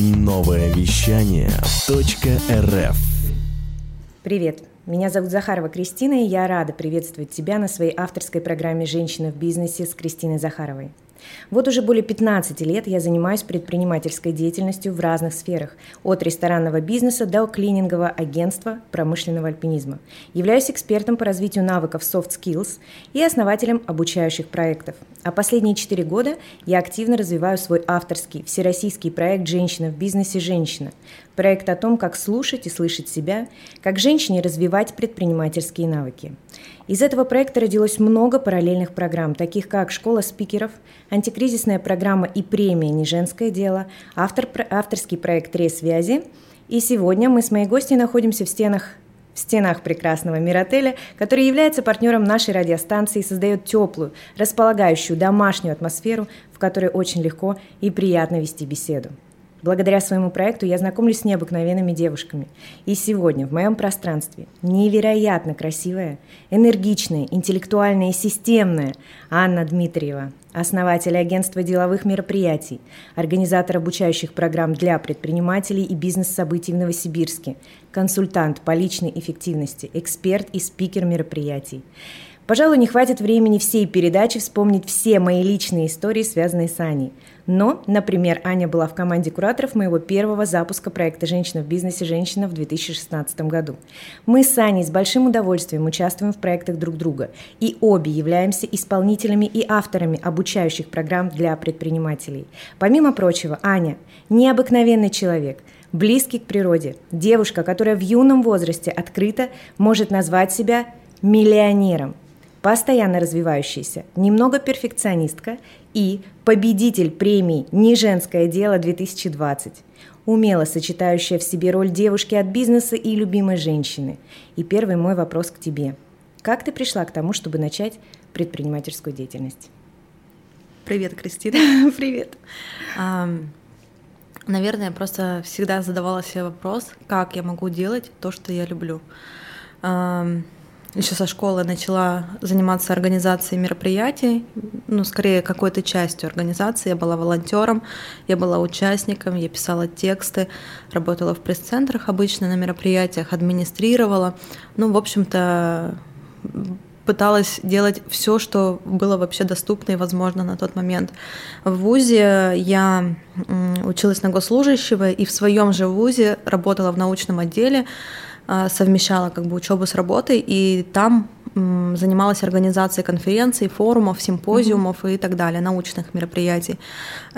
Новое вещание .рф Привет, меня зовут Захарова Кристина, и я рада приветствовать тебя на своей авторской программе «Женщина в бизнесе» с Кристиной Захаровой. Вот уже более 15 лет я занимаюсь предпринимательской деятельностью в разных сферах, от ресторанного бизнеса до клинингового агентства промышленного альпинизма. Являюсь экспертом по развитию навыков soft skills и основателем обучающих проектов. А последние 4 года я активно развиваю свой авторский всероссийский проект «Женщина в бизнесе. Женщина». Проект о том, как слушать и слышать себя, как женщине развивать предпринимательские навыки. Из этого проекта родилось много параллельных программ, таких как «Школа спикеров», антикризисная программа и премия «Не женское дело», автор, авторский проект «Три связи». И сегодня мы с моей гостьей находимся в стенах в стенах прекрасного Миротеля, который является партнером нашей радиостанции и создает теплую, располагающую домашнюю атмосферу, в которой очень легко и приятно вести беседу. Благодаря своему проекту я знакомлюсь с необыкновенными девушками. И сегодня в моем пространстве невероятно красивая, энергичная, интеллектуальная и системная Анна Дмитриева, основатель агентства деловых мероприятий, организатор обучающих программ для предпринимателей и бизнес-событий в Новосибирске, консультант по личной эффективности, эксперт и спикер мероприятий. Пожалуй, не хватит времени всей передачи вспомнить все мои личные истории, связанные с Аней – но, например, Аня была в команде кураторов моего первого запуска проекта «Женщина в бизнесе. Женщина» в 2016 году. Мы с Аней с большим удовольствием участвуем в проектах друг друга и обе являемся исполнителями и авторами обучающих программ для предпринимателей. Помимо прочего, Аня – необыкновенный человек – близкий к природе, девушка, которая в юном возрасте открыто может назвать себя миллионером – постоянно развивающаяся, немного перфекционистка и победитель премии «Не женское дело-2020», умело сочетающая в себе роль девушки от бизнеса и любимой женщины. И первый мой вопрос к тебе. Как ты пришла к тому, чтобы начать предпринимательскую деятельность? Привет, Кристина. Привет. Наверное, я просто всегда задавала себе вопрос, как я могу делать то, что я люблю еще со школы начала заниматься организацией мероприятий, ну, скорее какой-то частью организации. Я была волонтером, я была участником, я писала тексты, работала в пресс-центрах обычно на мероприятиях, администрировала. Ну, в общем-то, пыталась делать все, что было вообще доступно и возможно на тот момент. В ВУЗе я училась на госслужащего и в своем же ВУЗе работала в научном отделе, совмещала как бы учебу с работой, и там занималась организацией конференций, форумов, симпозиумов mm-hmm. и так далее, научных мероприятий.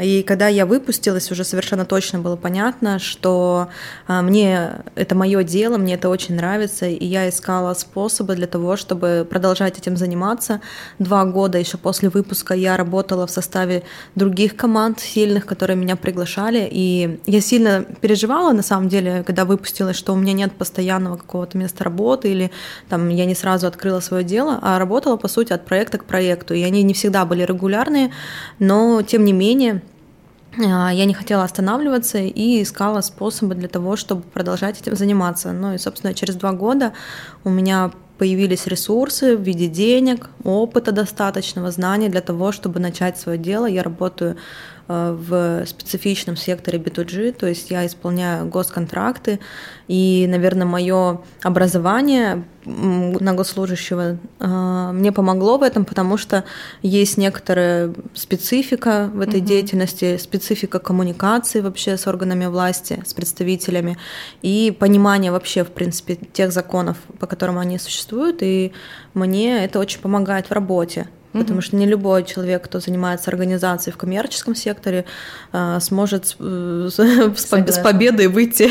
И когда я выпустилась, уже совершенно точно было понятно, что а, мне это мое дело, мне это очень нравится, и я искала способы для того, чтобы продолжать этим заниматься. Два года еще после выпуска я работала в составе других команд сильных, которые меня приглашали, и я сильно переживала, на самом деле, когда выпустилась, что у меня нет постоянного какого-то места работы, или там я не сразу открыла свое дело, а работала, по сути, от проекта к проекту. И они не всегда были регулярные, но, тем не менее, а, я не хотела останавливаться и искала способы для того, чтобы продолжать этим заниматься. Ну и, собственно, через два года у меня появились ресурсы в виде денег, опыта достаточного, знаний для того, чтобы начать свое дело. Я работаю в специфичном секторе B2G, то есть я исполняю госконтракты, и, наверное, мое образование на госслужащего э, мне помогло в этом, потому что есть некоторая специфика в этой угу. деятельности, специфика коммуникации вообще с органами власти, с представителями, и понимание вообще, в принципе, тех законов, по которым они существуют, и мне это очень помогает в работе. Потому что не любой человек, кто занимается организацией в коммерческом секторе, а, сможет э, с победой выйти,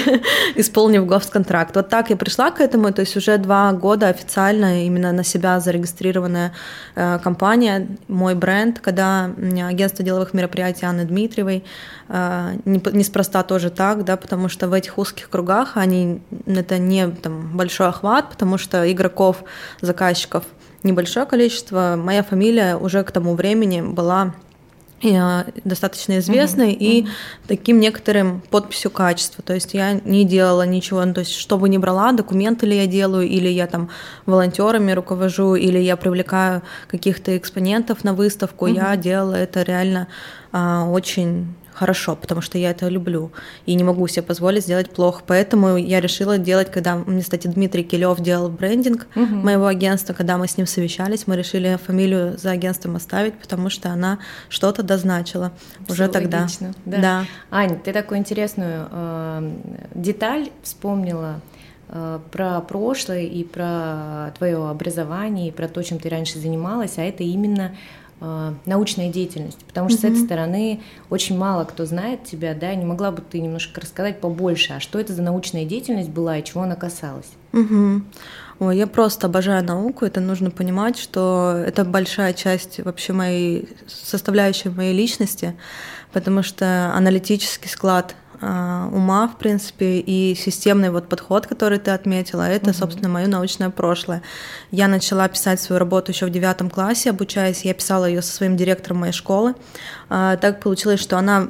исполнив госконтракт. Вот так я пришла к этому, то есть уже два года официально именно на себя зарегистрированная э, компания, мой бренд, когда агентство деловых мероприятий Анны Дмитриевой, э, неспроста тоже так, да, потому что в этих узких кругах они, это не там, большой охват, потому что игроков, заказчиков – небольшое количество. Моя фамилия уже к тому времени была э, достаточно известной uh-huh, и uh-huh. таким некоторым подписью качества. То есть я не делала ничего, ну, то есть что бы ни брала, документы ли я делаю, или я там волонтерами руковожу, или я привлекаю каких-то экспонентов на выставку, uh-huh. я делала это реально а, очень хорошо, потому что я это люблю и не могу себе позволить сделать плохо. Поэтому я решила делать, когда мне, кстати, Дмитрий Килев делал брендинг угу. моего агентства, когда мы с ним совещались, мы решили фамилию за агентством оставить, потому что она что-то дозначила Все уже тогда. Логично, да. да. Ань, ты такую интересную э, деталь вспомнила э, про прошлое и про твое образование, и про то, чем ты раньше занималась, а это именно научная деятельность, потому что mm-hmm. с этой стороны очень мало кто знает тебя, да, не могла бы ты немножко рассказать побольше, а что это за научная деятельность была и чего она касалась? Mm-hmm. Ой, я просто обожаю науку, это нужно понимать, что это большая часть вообще моей составляющей моей личности, потому что аналитический склад ума, в принципе, и системный вот подход, который ты отметила, это, угу. собственно, мое научное прошлое. Я начала писать свою работу еще в девятом классе, обучаясь. Я писала ее со своим директором моей школы. А, так получилось, что она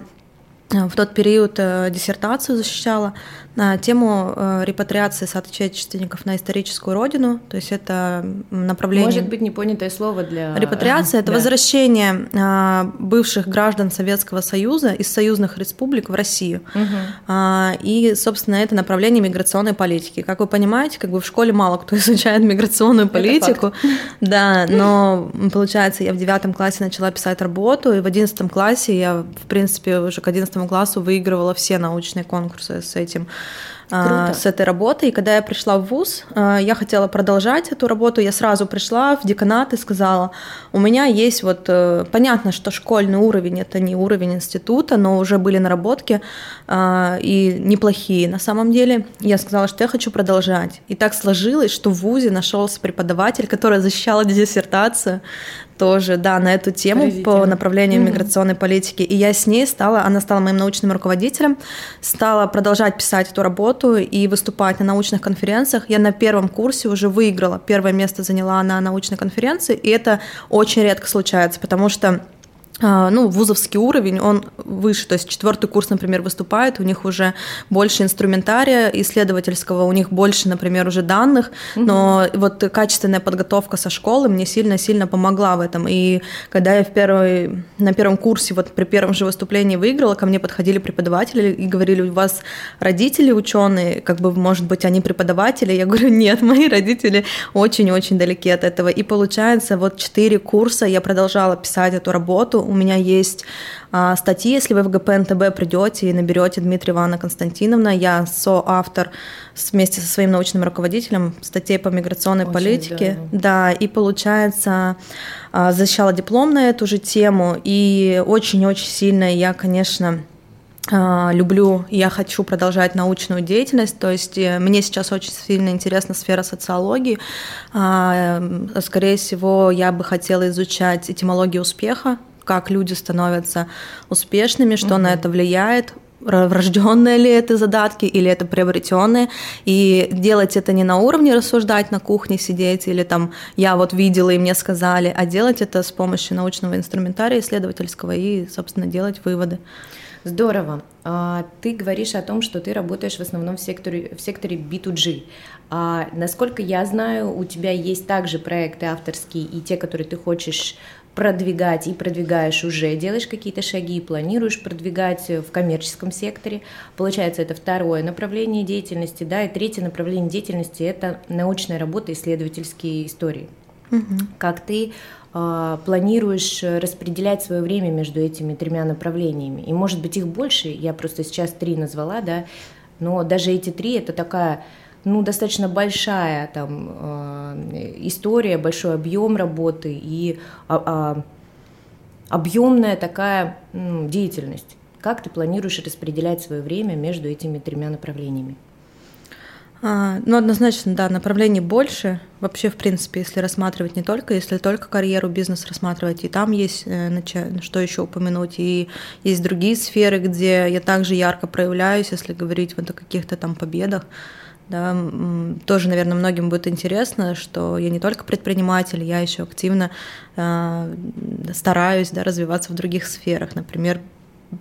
э, в тот период э, диссертацию защищала на тему э, репатриации соотечественников на историческую родину, то есть это направление... Может быть, непонятое слово для... Репатриация — это да. возвращение э, бывших граждан Советского Союза из союзных республик в Россию. Угу. И, собственно, это направление миграционной политики. Как вы понимаете, как бы в школе мало кто изучает миграционную политику. Да, но, получается, я в девятом классе начала писать работу, и в одиннадцатом классе я, в принципе, уже к одиннадцатому классу выигрывала все научные конкурсы с этим Круто. с этой работы. И когда я пришла в ВУЗ, а, я хотела продолжать эту работу. Я сразу пришла в деканат и сказала, у меня есть вот, э, понятно, что школьный уровень – это не уровень института, но уже были наработки а, и неплохие на самом деле. Я сказала, что я хочу продолжать. И так сложилось, что в ВУЗе нашелся преподаватель, который защищал диссертацию тоже, да, на эту тему по направлению mm-hmm. миграционной политики. И я с ней стала, она стала моим научным руководителем, стала продолжать писать эту работу и выступать на научных конференциях. Я на первом курсе уже выиграла, первое место заняла на научной конференции, и это очень редко случается, потому что ну, вузовский уровень, он выше, то есть четвертый курс, например, выступает, у них уже больше инструментария исследовательского, у них больше, например, уже данных, угу. но вот качественная подготовка со школы мне сильно-сильно помогла в этом. И когда я в первой, на первом курсе, вот при первом же выступлении выиграла, ко мне подходили преподаватели и говорили, у вас родители ученые, как бы, может быть, они преподаватели? Я говорю, нет, мои родители очень-очень далеки от этого. И получается, вот четыре курса я продолжала писать эту работу, у меня есть а, статьи, если вы в ГПНТБ придете и наберете Дмитрия Ивановна Константиновна, я соавтор вместе со своим научным руководителем статей по миграционной Очень политике. Здорово. Да, и получается а, защищала диплом на эту же тему, и очень-очень сильно я, конечно, а, люблю, я хочу продолжать научную деятельность, то есть э, мне сейчас очень сильно интересна сфера социологии. Скорее всего, я бы хотела изучать этимологию успеха, как люди становятся успешными, что угу. на это влияет, врожденные ли это задатки или это приобретенные, и делать это не на уровне рассуждать на кухне сидеть или там я вот видела и мне сказали, а делать это с помощью научного инструментария исследовательского и, собственно, делать выводы. Здорово. А, ты говоришь о том, что ты работаешь в основном в секторе, в секторе B2G. А, насколько я знаю, у тебя есть также проекты авторские и те, которые ты хочешь продвигать и продвигаешь уже, делаешь какие-то шаги, планируешь продвигать в коммерческом секторе. Получается, это второе направление деятельности, да, и третье направление деятельности – это научная работа, исследовательские истории. Угу. Как ты э, планируешь распределять свое время между этими тремя направлениями? И, может быть, их больше, я просто сейчас три назвала, да, но даже эти три – это такая ну, достаточно большая там э, история, большой объем работы и а, а, объемная такая ну, деятельность. Как ты планируешь распределять свое время между этими тремя направлениями? А, ну, однозначно, да, направлений больше. Вообще, в принципе, если рассматривать не только, если только карьеру, бизнес рассматривать, и там есть э, что еще упомянуть, и есть другие сферы, где я также ярко проявляюсь, если говорить вот о каких-то там победах. Да, тоже, наверное, многим будет интересно, что я не только предприниматель, я еще активно э, стараюсь да, развиваться в других сферах. Например,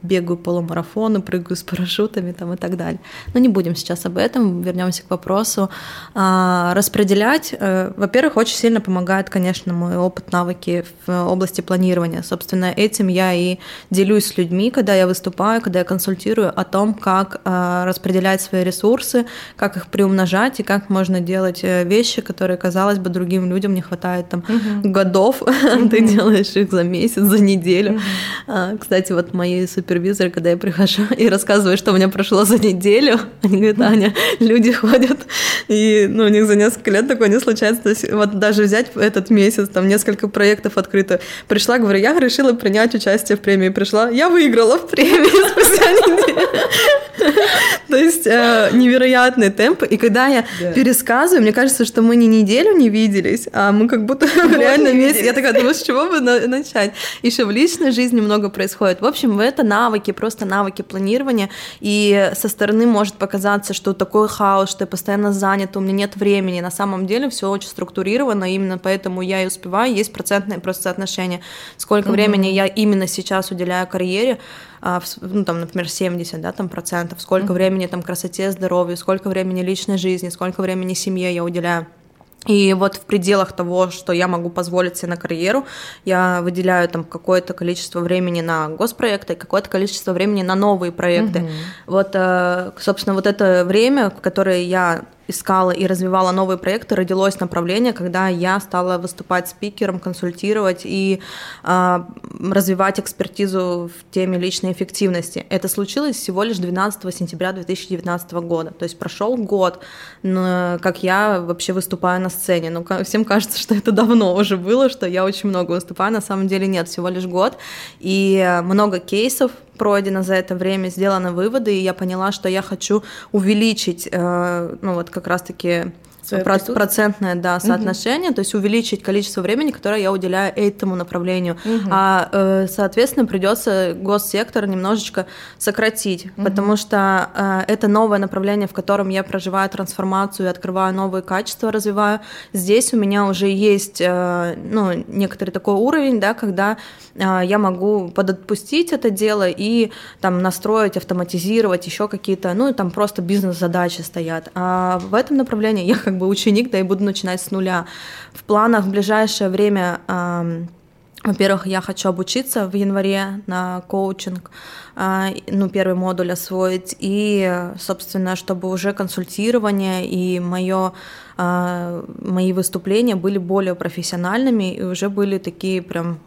бегаю полумарафоны, прыгаю с парашютами там и так далее. Но не будем сейчас об этом, вернемся к вопросу. А, распределять, э, во-первых, очень сильно помогает, конечно, мой опыт, навыки в области планирования. Собственно, этим я и делюсь с людьми, когда я выступаю, когда я консультирую о том, как э, распределять свои ресурсы, как их приумножать и как можно делать э, вещи, которые, казалось бы, другим людям не хватает там угу. годов, угу. ты делаешь их за месяц, за неделю. Угу. Кстати, вот мои супервизоры, когда я прихожу и рассказываю, что у меня прошло за неделю, они говорят, Аня, люди ходят, и ну, у них за несколько лет такое не случается. То есть вот даже взять этот месяц, там несколько проектов открыто. Пришла, говорю, я решила принять участие в премии. Пришла, я выиграла в премии спустя неделю. То есть э, невероятный темп. И когда я пересказываю, мне кажется, что мы не неделю не виделись, а мы как будто реально месяц. Я такая думаю, с чего бы начать? Еще в личной жизни много происходит. В общем, это навыки, просто навыки планирования. И со стороны может показаться, что такой хаос, что я постоянно занята, у меня нет времени. На самом деле все очень структурировано, именно поэтому я и успеваю. Есть процентное просто соотношение, сколько времени я именно сейчас уделяю карьере, а, ну, там, например, 70 да, там, процентов, сколько времени там красоте, здоровью, сколько времени личной жизни, сколько времени семье я уделяю. И вот в пределах того, что я могу позволить себе на карьеру, я выделяю там какое-то количество времени на госпроекты, какое-то количество времени на новые проекты. Угу. Вот, э, собственно, вот это время, которое я искала и развивала новые проекты, родилось направление, когда я стала выступать спикером, консультировать и э, развивать экспертизу в теме личной эффективности. Это случилось всего лишь 12 сентября 2019 года. То есть прошел год, как я вообще выступаю на сцене. Ну, всем кажется, что это давно уже было, что я очень много выступаю. На самом деле нет, всего лишь год. И много кейсов, пройдено за это время, сделаны выводы, и я поняла, что я хочу увеличить, э, ну вот как раз-таки про- процентное да, соотношение, угу. то есть увеличить количество времени, которое я уделяю этому направлению. Угу. А, э, соответственно, придется госсектор немножечко сократить, угу. потому что э, это новое направление, в котором я проживаю трансформацию, открываю новые качества, развиваю. Здесь у меня уже есть э, ну, некоторый такой уровень, да, когда я могу подотпустить это дело и там настроить, автоматизировать еще какие-то, ну, там просто бизнес-задачи стоят. А в этом направлении я как бы ученик, да и буду начинать с нуля. В планах в ближайшее время во-первых, я хочу обучиться в январе на коучинг, а, ну, первый модуль освоить, и, собственно, чтобы уже консультирование и мое мои выступления были более профессиональными и уже были такие прям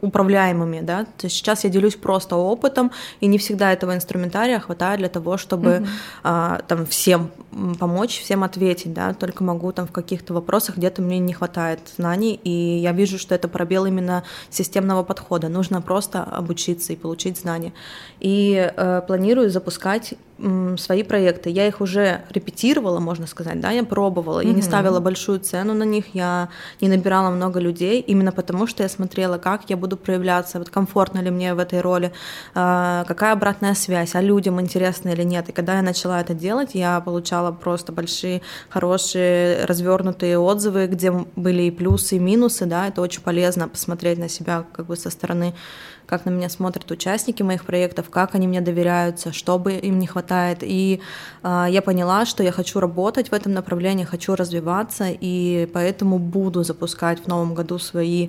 управляемыми, да. То есть сейчас я делюсь просто опытом, и не всегда этого инструментария хватает для того, чтобы mm-hmm. там всем помочь, всем ответить, да. Только могу там в каких-то вопросах где-то мне не хватает знаний, и я вижу, что это пробел именно системного подхода. Нужно просто обучиться и получить знания. И э, планирую запускать свои проекты. Я их уже репетировала, можно сказать, да, я пробовала, я не ставила большую цену на них, я не набирала много людей, именно потому что я смотрела, как я буду проявляться, вот комфортно ли мне в этой роли, а, какая обратная связь, а людям интересно или нет. И когда я начала это делать, я получала просто большие, хорошие, развернутые отзывы, где были и плюсы, и минусы, да, это очень полезно посмотреть на себя как бы со стороны как на меня смотрят участники моих проектов, как они мне доверяются, что бы им не хватает. И э, я поняла, что я хочу работать в этом направлении, хочу развиваться, и поэтому буду запускать в новом году свои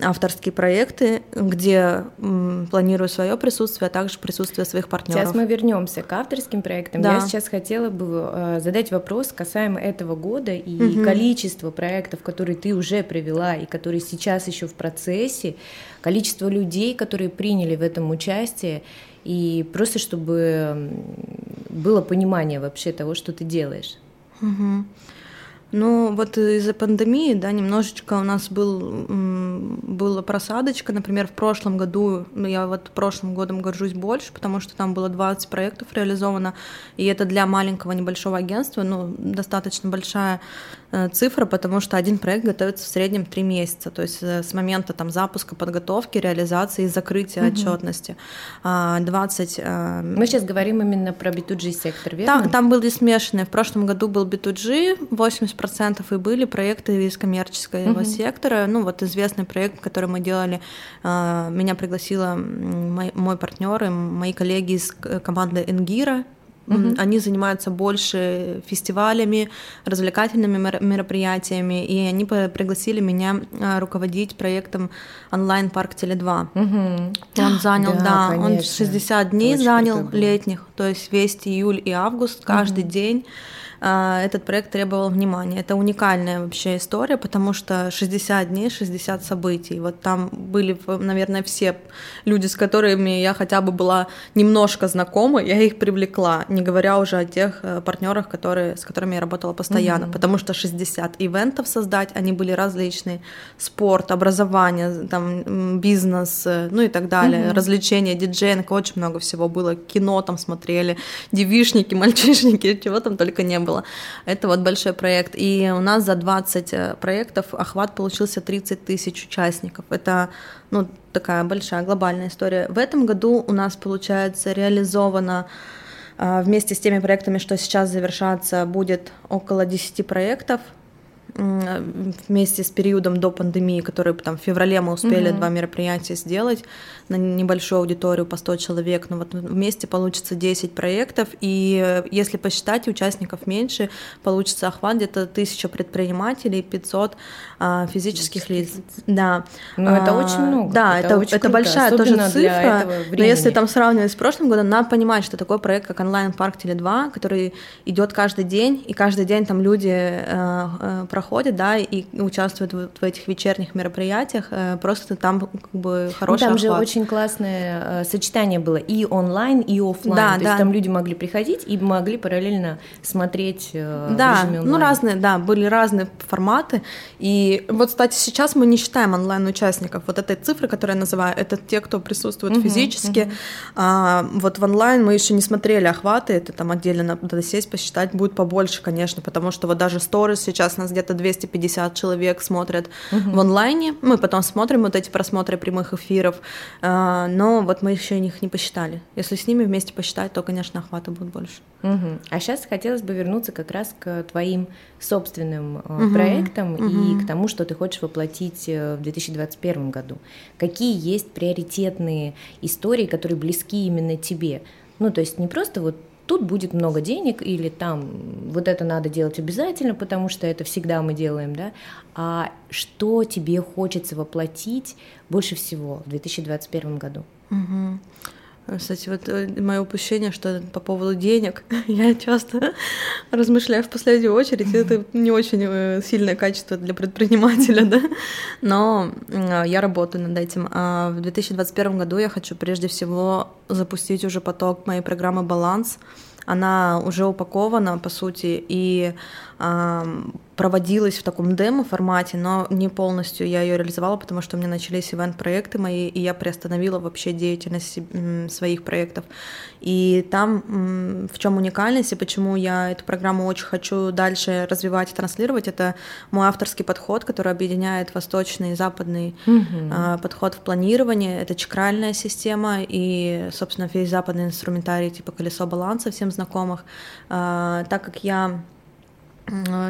авторские проекты, где м, планирую свое присутствие, а также присутствие своих партнеров. Сейчас мы вернемся к авторским проектам. Да. Я сейчас хотела бы э, задать вопрос касаемо этого года и угу. количества проектов, которые ты уже привела и которые сейчас еще в процессе, количество людей, которые приняли в этом участие, и просто чтобы было понимание вообще того, что ты делаешь. Угу. Ну, вот из-за пандемии, да, немножечко у нас был, была просадочка. Например, в прошлом году, ну, я вот прошлым годом горжусь больше, потому что там было 20 проектов реализовано, и это для маленького небольшого агентства, ну, достаточно большая цифра, потому что один проект готовится в среднем 3 месяца, то есть э, с момента там запуска, подготовки, реализации и закрытия угу. отчетности. 20... А, э, Мы сейчас говорим именно про B2G сектор, верно? Да, там были смешанные. В прошлом году был B2G, 80 70% и были проекты из коммерческого угу. сектора. Ну, вот известный проект, который мы делали, меня пригласила мой, мой партнер и мои коллеги из команды Энгира, Угу. Они занимаются больше фестивалями, развлекательными мероприятиями, и они пригласили меня а, руководить проектом онлайн-парк Теле2. Угу. Он занял, да, да он 60 дней Очень занял летних, то есть весь июль и август, каждый угу. день этот проект требовал внимания. Это уникальная вообще история, потому что 60 дней, 60 событий. Вот там были, наверное, все люди, с которыми я хотя бы была немножко знакома, я их привлекла, не говоря уже о тех э, партнерах, которые, с которыми я работала постоянно, угу. потому что 60 ивентов создать, они были различные, спорт, образование, там, бизнес, э, ну и так далее, угу. развлечения, диджейнг, очень много всего было, кино там смотрели, девишники, мальчишники, чего там только не было было. Это вот большой проект. И у нас за 20 э, проектов охват получился 30 тысяч участников. Это ну, такая большая глобальная история. В этом году у нас, получается, реализовано э, вместе с теми проектами, что сейчас завершаться, будет около 10 проектов вместе с периодом до пандемии, который там в феврале мы успели угу. два мероприятия сделать на небольшую аудиторию по 100 человек, но вот вместе получится 10 проектов, и э, если посчитать, участников меньше, получится охват где-то 1000 предпринимателей, 500 а, физических лиц. Да. Но а, это очень много. Да, это, это, очень это большая тоже цифра, но если там сравнивать с прошлым годом, надо понимать, что такой проект, как онлайн-парк Теле2, который идет каждый день, и каждый день там люди э, э, проходят, да, и участвуют в, в этих вечерних мероприятиях, э, просто там как бы хороший ну, Там охват. же очень классное э, сочетание было и онлайн, и офлайн. Да, То да. есть там люди могли приходить и могли параллельно смотреть э, да, ну разные, да, были разные форматы. И вот, кстати, сейчас мы не считаем онлайн-участников. Вот этой цифры, которую я называю, это те, кто присутствует угу, физически. Угу. А, вот в онлайн мы еще не смотрели охваты, это там отдельно надо сесть, посчитать, будет побольше, конечно, потому что вот даже сторис сейчас нас где-то 200 250 человек смотрят угу. в онлайне. Мы потом смотрим вот эти просмотры прямых эфиров, но вот мы еще их не посчитали. Если с ними вместе посчитать, то, конечно, охвата будет больше. Угу. А сейчас хотелось бы вернуться как раз к твоим собственным угу. проектам угу. и к тому, что ты хочешь воплотить э, в 2021 году. Какие есть приоритетные истории, которые близки именно тебе? Ну, то есть не просто вот тут будет много денег, или там вот это надо делать обязательно, потому что это всегда мы делаем, да, а что тебе хочется воплотить больше всего в 2021 году? Угу. Кстати, вот э, мое упущение, что по поводу денег, я часто размышляю в последнюю очередь, это не очень э, сильное качество для предпринимателя, да, но я работаю над этим. А в 2021 году я хочу прежде всего запустить уже поток моей программы «Баланс», она уже упакована, по сути, и проводилась в таком демо-формате, но не полностью я ее реализовала, потому что у меня начались ивент-проекты мои, и я приостановила вообще деятельность своих проектов. И там в чем уникальность и почему я эту программу очень хочу дальше развивать и транслировать, это мой авторский подход, который объединяет восточный и западный mm-hmm. подход в планировании. Это чакральная система и, собственно, весь западный инструментарий типа колесо баланса всем знакомых. А, так как я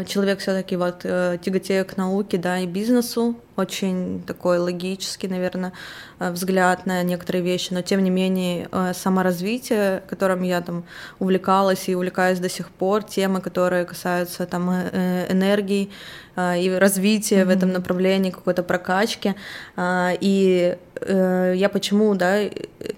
человек все-таки вот э, тяготею к науке, да, и бизнесу, очень такой логический, наверное, э, взгляд на некоторые вещи, но тем не менее э, саморазвитие, которым я там увлекалась и увлекаюсь до сих пор, темы, которые касаются там энергии и развития mm-hmm. в этом направлении, какой-то прокачки, и я почему, да,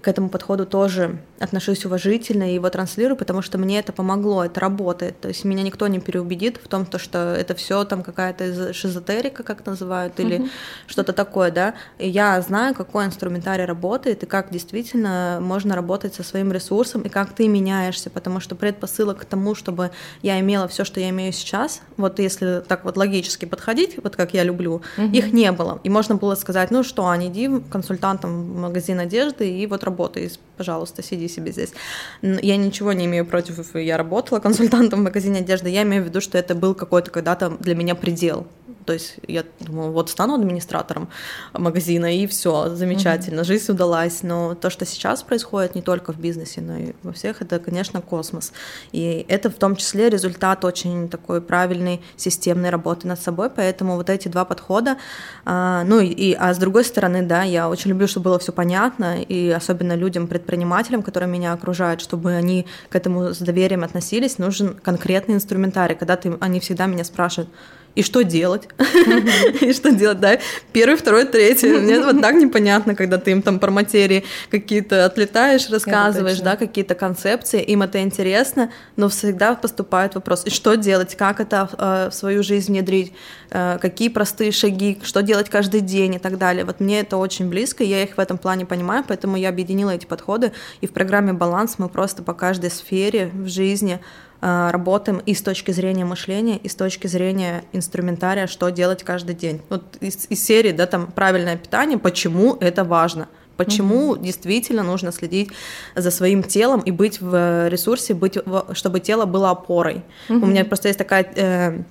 к этому подходу тоже отношусь уважительно и его транслирую, потому что мне это помогло, это работает. То есть меня никто не переубедит в том, то, что это все там какая-то шизотерика, как называют, или mm-hmm. Что-то такое, да. И я знаю, какой инструментарий работает, и как действительно можно работать со своим ресурсом, и как ты меняешься, потому что предпосылок к тому, чтобы я имела все, что я имею сейчас, вот если так вот логически подходить, вот как я люблю, mm-hmm. их не было. И можно было сказать, ну что, Ань, иди консультантом в магазин одежды и вот работай, пожалуйста, сиди себе здесь. Я ничего не имею против, я работала консультантом в магазине одежды, я имею в виду, что это был какой-то когда-то для меня предел. То есть я думала, вот стану администратором магазина, и все, замечательно, mm-hmm. жизнь удалась. Но то, что сейчас происходит не только в бизнесе, но и во всех, это, конечно, космос. И это в том числе результат очень такой правильной системной работы над собой. Поэтому вот эти два подхода, а, ну и, а с другой стороны, да, я очень люблю, чтобы было все понятно, и особенно людям, предпринимателям, которые меня окружают, чтобы они к этому с доверием относились, нужен конкретный инструментарий. Когда ты, они всегда меня спрашивают, и что делать? И что делать, да? Первый, второй, третий. Мне вот так непонятно, когда ты им там про материи какие-то отлетаешь, рассказываешь, да, какие-то концепции, им это интересно, но всегда поступает вопрос, и что делать, как это э, в свою жизнь внедрить, э, какие простые шаги, что делать каждый день и так далее. Вот мне это очень близко, я их в этом плане понимаю, поэтому я объединила эти подходы, и в программе «Баланс» мы просто по каждой сфере в жизни работаем и с точки зрения мышления, и с точки зрения инструментария, что делать каждый день. Вот из, из серии, да, там правильное питание, почему это важно. Почему mm-hmm. действительно нужно следить за своим телом и быть в ресурсе, быть, чтобы тело было опорой. Mm-hmm. У меня просто есть такая э,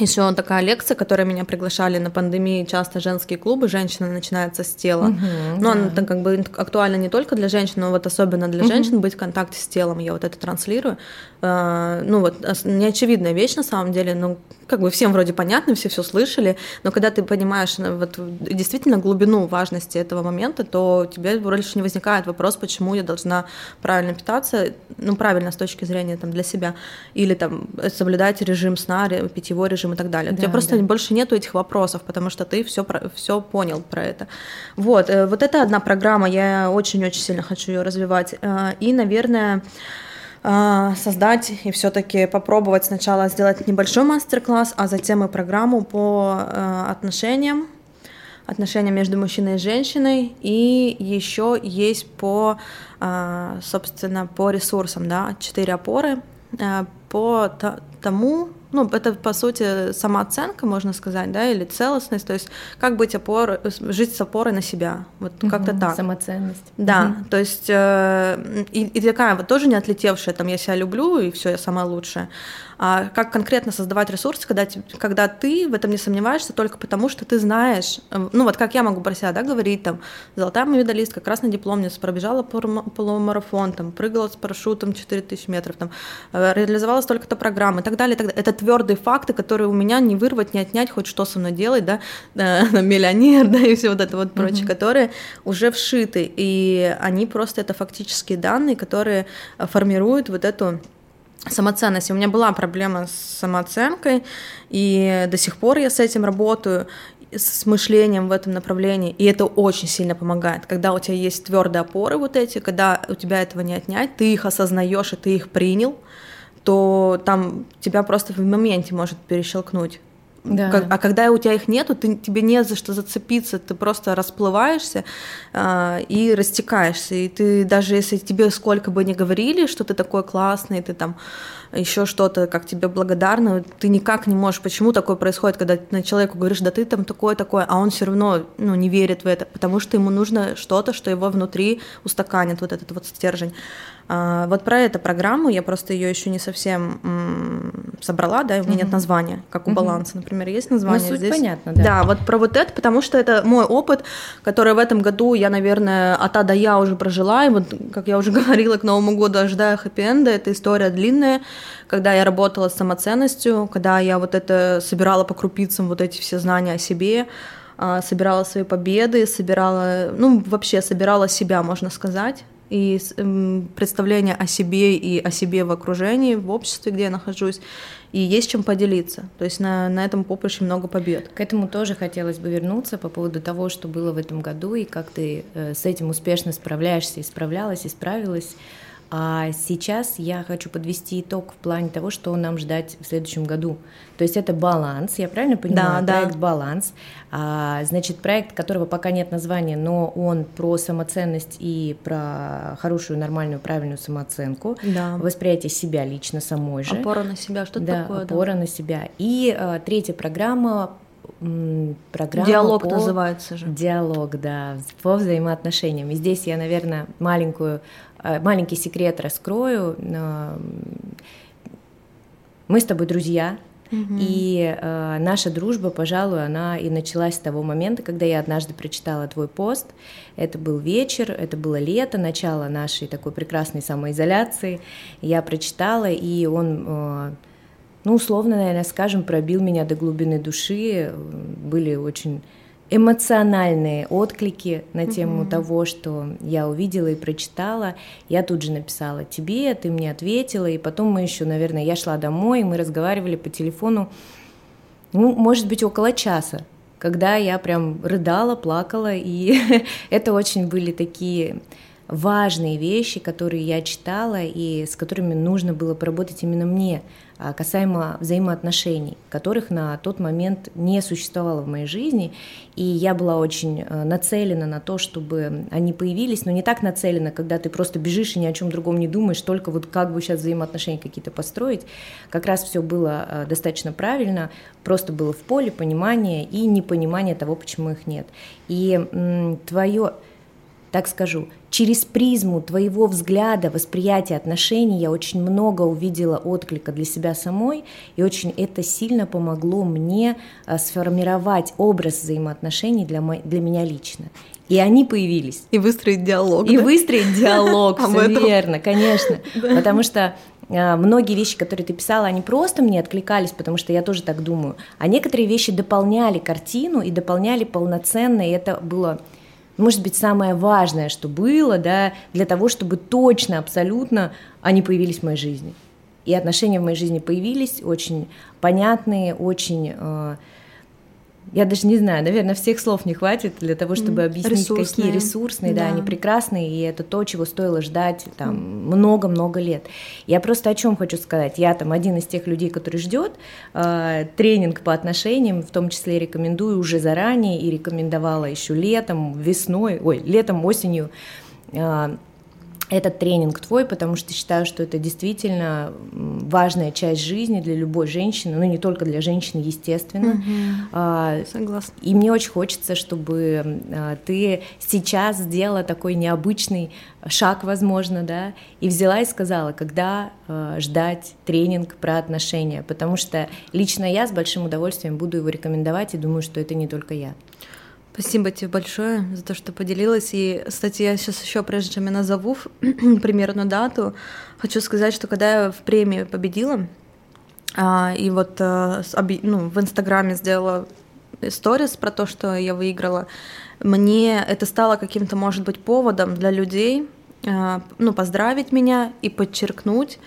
еще такая лекция, которая меня приглашали на пандемии, часто женские клубы, женщина начинается с тела. Угу, но да. она как бы актуальна не только для женщин, но вот особенно для угу. женщин быть в контакте с телом. Я вот это транслирую. А, ну вот неочевидная вещь на самом деле, но как бы всем вроде понятно, все все слышали, но когда ты понимаешь ну, вот, действительно глубину важности этого момента, то тебе больше не возникает вопрос, почему я должна правильно питаться, ну правильно с точки зрения там для себя, или там соблюдать режим сна, питьевой режим и так далее. Да, у тебя просто да. больше нету этих вопросов, потому что ты все все понял про это. Вот, э, вот это одна программа, я очень-очень сильно хочу ее развивать, э, и, наверное, а, создать и все-таки попробовать сначала сделать небольшой мастер-класс, а затем и программу по э, отношениям, отношениям между мужчиной и женщиной, и еще есть по, собственно, по ресурсам, да, четыре опоры, э, по тому, ну, это, по сути, самооценка, можно сказать, да, или целостность, то есть как быть опор, жить с опорой на себя, вот угу, как-то так. Самоценность. Да, угу. то есть э, и, и такая вот тоже не отлетевшая, там, я себя люблю, и все, я самая лучшая, а как конкретно создавать ресурсы, когда, когда ты в этом не сомневаешься только потому, что ты знаешь, э, ну вот как я могу про себя да, говорить, там, золотая медалистка, красный дипломница, пробежала полумарафон, там, прыгала с парашютом 4000 метров, там, э, реализовала столько-то программ и так далее, и так далее. Это твердые факты, которые у меня не вырвать, не отнять, хоть что со мной делать, да, миллионер, да, и все вот это вот прочее, mm-hmm. которые уже вшиты, и они просто это фактические данные, которые формируют вот эту самоценность. У меня была проблема с самооценкой, и до сих пор я с этим работаю с мышлением в этом направлении, и это очень сильно помогает. Когда у тебя есть твердые опоры вот эти, когда у тебя этого не отнять, ты их осознаешь и ты их принял, то там тебя просто в моменте может перещелкнуть. Да. А когда у тебя их нету, ты, тебе не за что зацепиться, ты просто расплываешься э, и растекаешься. И ты даже если тебе сколько бы ни говорили, что ты такой классный, ты там еще что-то, как тебе благодарны, ты никак не можешь. Почему такое происходит, когда на человеку говоришь, да ты там такое такое, а он все равно ну, не верит в это, потому что ему нужно что-то, что его внутри устаканит вот этот вот стержень. А, вот про эту программу я просто ее еще не совсем собрала, да, у меня угу. нет названия, как у баланса, например, есть название. Ну, суть здесь. понятно, да. Да, вот про вот это, потому что это мой опыт, который в этом году я, наверное, от А до Я уже прожила, и вот, как я уже говорила, к Новому году ожидаю хэппи-энда, эта история длинная, когда я работала с самоценностью, когда я вот это собирала по крупицам вот эти все знания о себе, а, собирала свои победы, собирала, ну, вообще собирала себя, можно сказать, и представление о себе и о себе в окружении, в обществе, где я нахожусь, и есть чем поделиться. То есть на, на этом поприще много побед. К этому тоже хотелось бы вернуться по поводу того, что было в этом году, и как ты э, с этим успешно справляешься, и справлялась, и справилась. А сейчас я хочу подвести итог в плане того, что нам ждать в следующем году. То есть это баланс, я правильно понимаю? Да, проект да. баланс. А, значит, проект, которого пока нет названия, но он про самоценность и про хорошую, нормальную, правильную самооценку, да. восприятие себя лично самой же. Опора на себя, что да, такое? Опора да? на себя. И а, третья программа программа Диалог по... называется же. Диалог, да, по взаимоотношениям. И здесь я, наверное, маленькую Э, маленький секрет раскрою. Мы с тобой друзья, И э, наша дружба, пожалуй, она и началась с того момента, когда я однажды прочитала твой пост. Это был вечер, это было лето, начало нашей такой прекрасной самоизоляции. Я прочитала, и он, э, ну, условно, наверное, скажем, пробил меня до глубины души. Были очень эмоциональные отклики на тему mm-hmm. того, что я увидела и прочитала. Я тут же написала тебе, ты мне ответила, и потом мы еще, наверное, я шла домой, и мы разговаривали по телефону, ну, может быть, около часа, когда я прям рыдала, плакала, и это очень были такие важные вещи, которые я читала и с которыми нужно было поработать именно мне, а, касаемо взаимоотношений, которых на тот момент не существовало в моей жизни, и я была очень э, нацелена на то, чтобы они появились, но не так нацелена, когда ты просто бежишь и ни о чем другом не думаешь, только вот как бы сейчас взаимоотношения какие-то построить. Как раз все было э, достаточно правильно, просто было в поле понимание и непонимание того, почему их нет. И твое так скажу, через призму твоего взгляда, восприятия отношений я очень много увидела отклика для себя самой, и очень это сильно помогло мне а, сформировать образ взаимоотношений для, мо- для меня лично. И они появились. И выстроить диалог. И да? выстроить диалог, все верно, конечно. Потому что а, многие вещи, которые ты писала, они просто мне откликались, потому что я тоже так думаю. А некоторые вещи дополняли картину и дополняли полноценно, и это было может быть, самое важное, что было, да, для того, чтобы точно, абсолютно они появились в моей жизни. И отношения в моей жизни появились очень понятные, очень э, я даже не знаю, наверное, всех слов не хватит для того, чтобы объяснить, ресурсные. какие ресурсные, да. да, они прекрасные, и это то, чего стоило ждать там много-много лет. Я просто о чем хочу сказать. Я там один из тех людей, который ждет э, тренинг по отношениям, в том числе рекомендую уже заранее и рекомендовала еще летом, весной, ой, летом, осенью. Э, этот тренинг твой, потому что считаю, что это действительно важная часть жизни для любой женщины, ну не только для женщины, естественно. Угу. А, Согласна. И мне очень хочется, чтобы а, ты сейчас сделала такой необычный шаг, возможно, да, и взяла и сказала, когда а, ждать тренинг про отношения, потому что лично я с большим удовольствием буду его рекомендовать и думаю, что это не только я. Спасибо тебе большое за то, что поделилась. И, кстати, я сейчас еще, прежде чем я назову примерную дату, хочу сказать, что когда я в премии победила, а, и вот э, ну, в Инстаграме сделала сторис про то, что я выиграла, мне это стало каким-то, может быть, поводом для людей, э, ну, поздравить меня и подчеркнуть,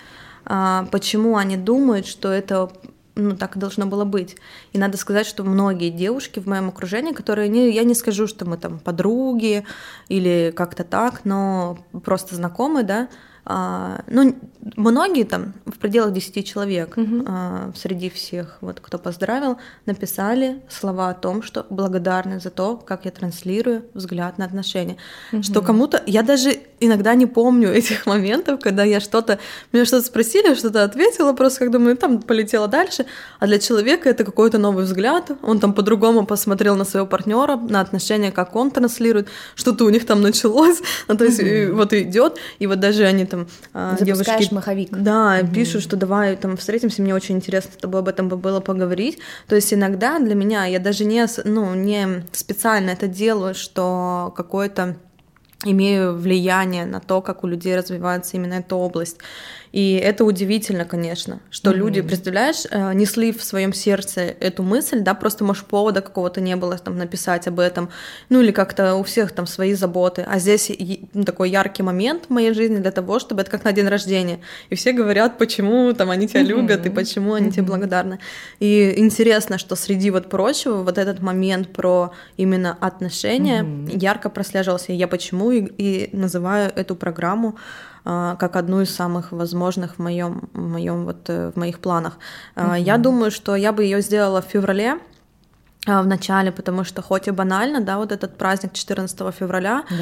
а, почему они думают, что это ну, так и должно было быть. И надо сказать, что многие девушки в моем окружении, которые, не, я не скажу, что мы там подруги или как-то так, но просто знакомые, да, а, ну, многие там в пределах 10 человек угу. а, среди всех, вот кто поздравил, написали слова о том, что благодарны за то, как я транслирую взгляд на отношения. Угу. Что кому-то, я даже иногда не помню этих моментов, когда я что-то, меня что-то спросили, что-то ответила, просто как думаю, там полетела дальше, а для человека это какой-то новый взгляд, он там по-другому посмотрел на своего партнера, на отношения, как он транслирует, что-то у них там началось, ну, то есть угу. вот идет, и вот даже они там а, девушки... маховик. Да, угу. пишут, что давай там встретимся, мне очень интересно с тобой об этом было поговорить. То есть иногда для меня, я даже не, ну, не специально это делаю, что какой-то имею влияние на то, как у людей развивается именно эта область. И это удивительно, конечно, что mm-hmm. люди, представляешь, э, несли в своем сердце эту мысль, да, просто, может, повода какого-то не было там написать об этом, ну или как-то у всех там свои заботы. А здесь ну, такой яркий момент в моей жизни для того, чтобы это как на день рождения. И все говорят, почему там они тебя mm-hmm. любят и почему они mm-hmm. тебе благодарны. И интересно, что среди вот прочего вот этот момент про именно отношения mm-hmm. ярко прослеживался. Я почему и, и называю эту программу как одну из самых возможных в моем, в моем вот э, в моих планах. Mm-hmm. Я думаю, что я бы ее сделала в феврале, а, в начале, потому что хоть и банально, да, вот этот праздник 14 февраля, да.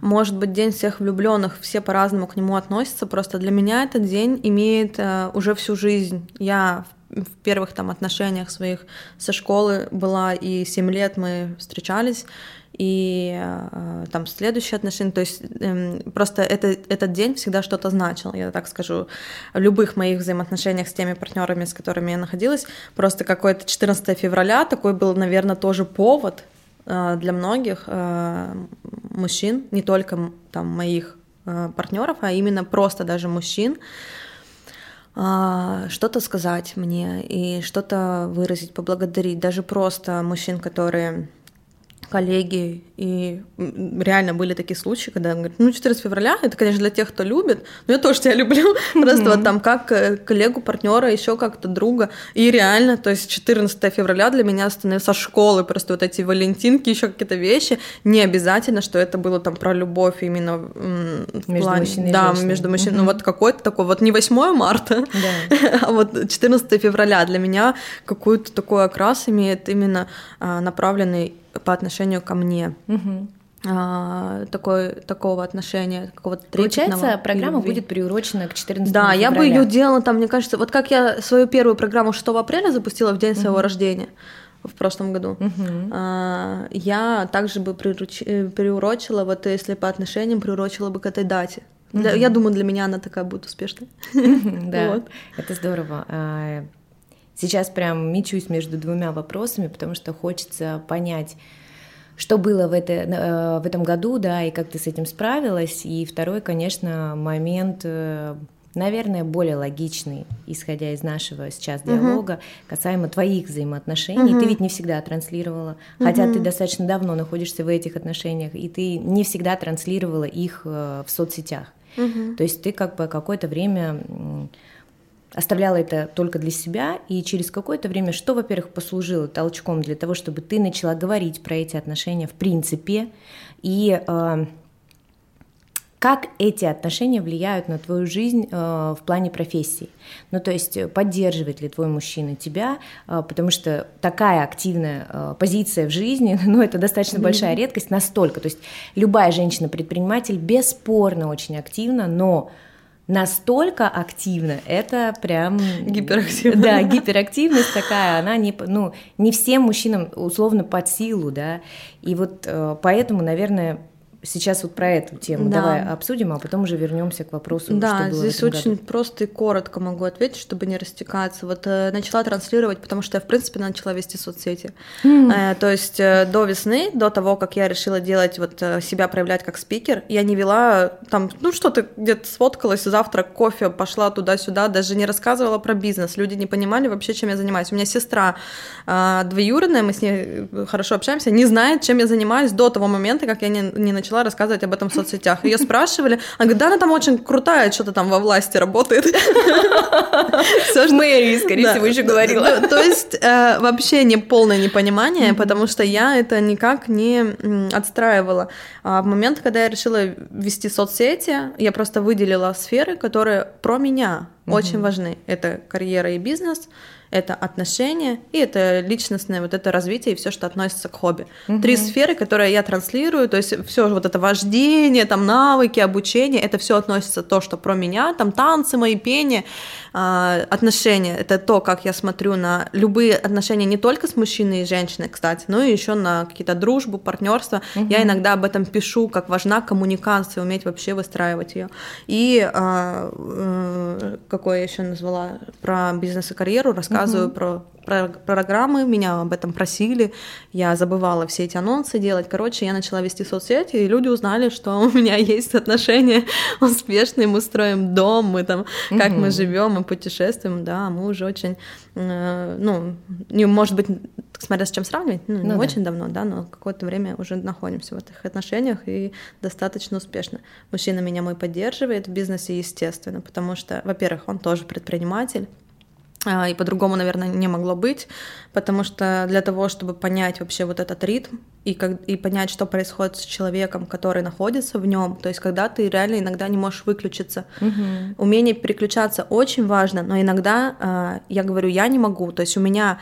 может быть день всех влюбленных, все по-разному к нему относятся, просто для меня этот день имеет uh, уже всю жизнь. Я в первых там отношениях своих со школы была и 7 лет мы встречались, и э, там следующие отношения, то есть э, просто это, этот день всегда что-то значил, я так скажу, в любых моих взаимоотношениях с теми партнерами, с которыми я находилась, просто какое-то 14 февраля такой был, наверное, тоже повод э, для многих э, мужчин, не только там моих э, партнеров, а именно просто даже мужчин, а, что-то сказать мне и что-то выразить, поблагодарить. Даже просто мужчин, которые коллеги, и реально были такие случаи, когда он говорит, ну, 14 февраля, это, конечно, для тех, кто любит, но я тоже тебя люблю, просто вот там как э, коллегу, партнера, еще как-то друга, и реально, то есть 14 февраля для меня становится школы, просто вот эти валентинки, еще какие-то вещи, не обязательно, что это было там про любовь именно в между плане, мужчиной да, между мужчиной, ну, вот какой-то такой, вот не 8 марта, а вот 14 февраля для меня какой-то такой окрас имеет именно а, направленный по отношению ко мне. Мгм. А, такой, такого отношения, какого-то трепетного Получается, программа любви. будет приурочена к 14 Да, я бы февраля. ее делала там, мне кажется, вот как я свою первую программу 6 апреля запустила в день своего рождения в прошлом году. Мгм. а, Я также бы прируч- э, приурочила, вот если по отношениям, приурочила бы к этой дате. Для- Я думаю, для меня она такая будет успешной. Да, это здорово. Сейчас прям мечусь между двумя вопросами, потому что хочется понять, что было в, это, э, в этом году, да, и как ты с этим справилась. И второй, конечно, момент, э, наверное, более логичный, исходя из нашего сейчас диалога, касаемо твоих взаимоотношений. Ты ведь не всегда транслировала, хотя ты достаточно давно находишься в этих отношениях, и ты не всегда транслировала их э, в соцсетях. То есть ты как бы какое-то время оставляла это только для себя, и через какое-то время, что, во-первых, послужило толчком для того, чтобы ты начала говорить про эти отношения в принципе, и э, как эти отношения влияют на твою жизнь э, в плане профессии. Ну, то есть э, поддерживает ли твой мужчина тебя, э, потому что такая активная э, позиция в жизни, ну, это достаточно большая редкость настолько. То есть любая женщина-предприниматель бесспорно очень активна, но настолько активно, это прям... Гиперактивно. Да, гиперактивность такая, она не, ну, не всем мужчинам условно под силу, да, и вот э, поэтому, наверное, сейчас вот про эту тему Да. давай обсудим, а потом уже вернемся к вопросу, Да, что было здесь очень году. просто и коротко могу ответить, чтобы не растекаться. Вот э, начала транслировать, потому что я, в принципе, начала вести соцсети. Э, то есть э, до весны, до того, как я решила делать, вот э, себя проявлять как спикер, я не вела там, ну что-то где-то сфоткалась, завтрак, кофе, пошла туда-сюда, даже не рассказывала про бизнес. Люди не понимали вообще, чем я занимаюсь. У меня сестра э, двоюродная, мы с ней э, хорошо общаемся, не знает, чем я занимаюсь до того момента, как я не, не начала рассказывать об этом в соцсетях. Ее спрашивали, она говорит, да, она там очень крутая, что-то там во власти работает. В мэрии, скорее всего, еще говорила. то есть э, вообще не полное непонимание, потому что я это никак не отстраивала. А в момент, когда я решила вести соцсети, я просто выделила сферы, которые про меня очень важны. Это карьера и бизнес, это отношения и это личностное вот это развитие и все, что относится к хобби. Три сферы, которые я транслирую, то есть все вот это вождение, там навыки, обучение, это все относится то, что про меня, там танцы мои, пение, а, отношения, это то, как я смотрю на любые отношения не только с мужчиной и женщиной, кстати, но и еще на какие-то дружбу, партнерство. Я иногда об этом пишу, как важна коммуникация, уметь вообще выстраивать ее. И а, э, какое я еще назвала про бизнес и карьеру, рассказываю про, про программы, меня об этом просили, я забывала все эти анонсы делать. Короче, я начала вести соцсети, и люди узнали, что у меня есть отношения успешные, мы строим дом, мы там, как мы живем, мы путешествуем, да, мы уже очень, э, ну, не, может быть, смотря с чем сравнивать, ну, не Ну да. очень давно, да, но какое-то время уже находимся в этих отношениях и достаточно успешно. Мужчина меня мой поддерживает в бизнесе, естественно, потому что, во-первых, он тоже предприниматель, и по-другому, наверное, не могло быть, потому что для того, чтобы понять вообще вот этот ритм и, как, и понять, что происходит с человеком, который находится в нем, то есть когда ты реально иногда не можешь выключиться, умение переключаться очень важно, но иногда а, я говорю, я не могу, то есть у меня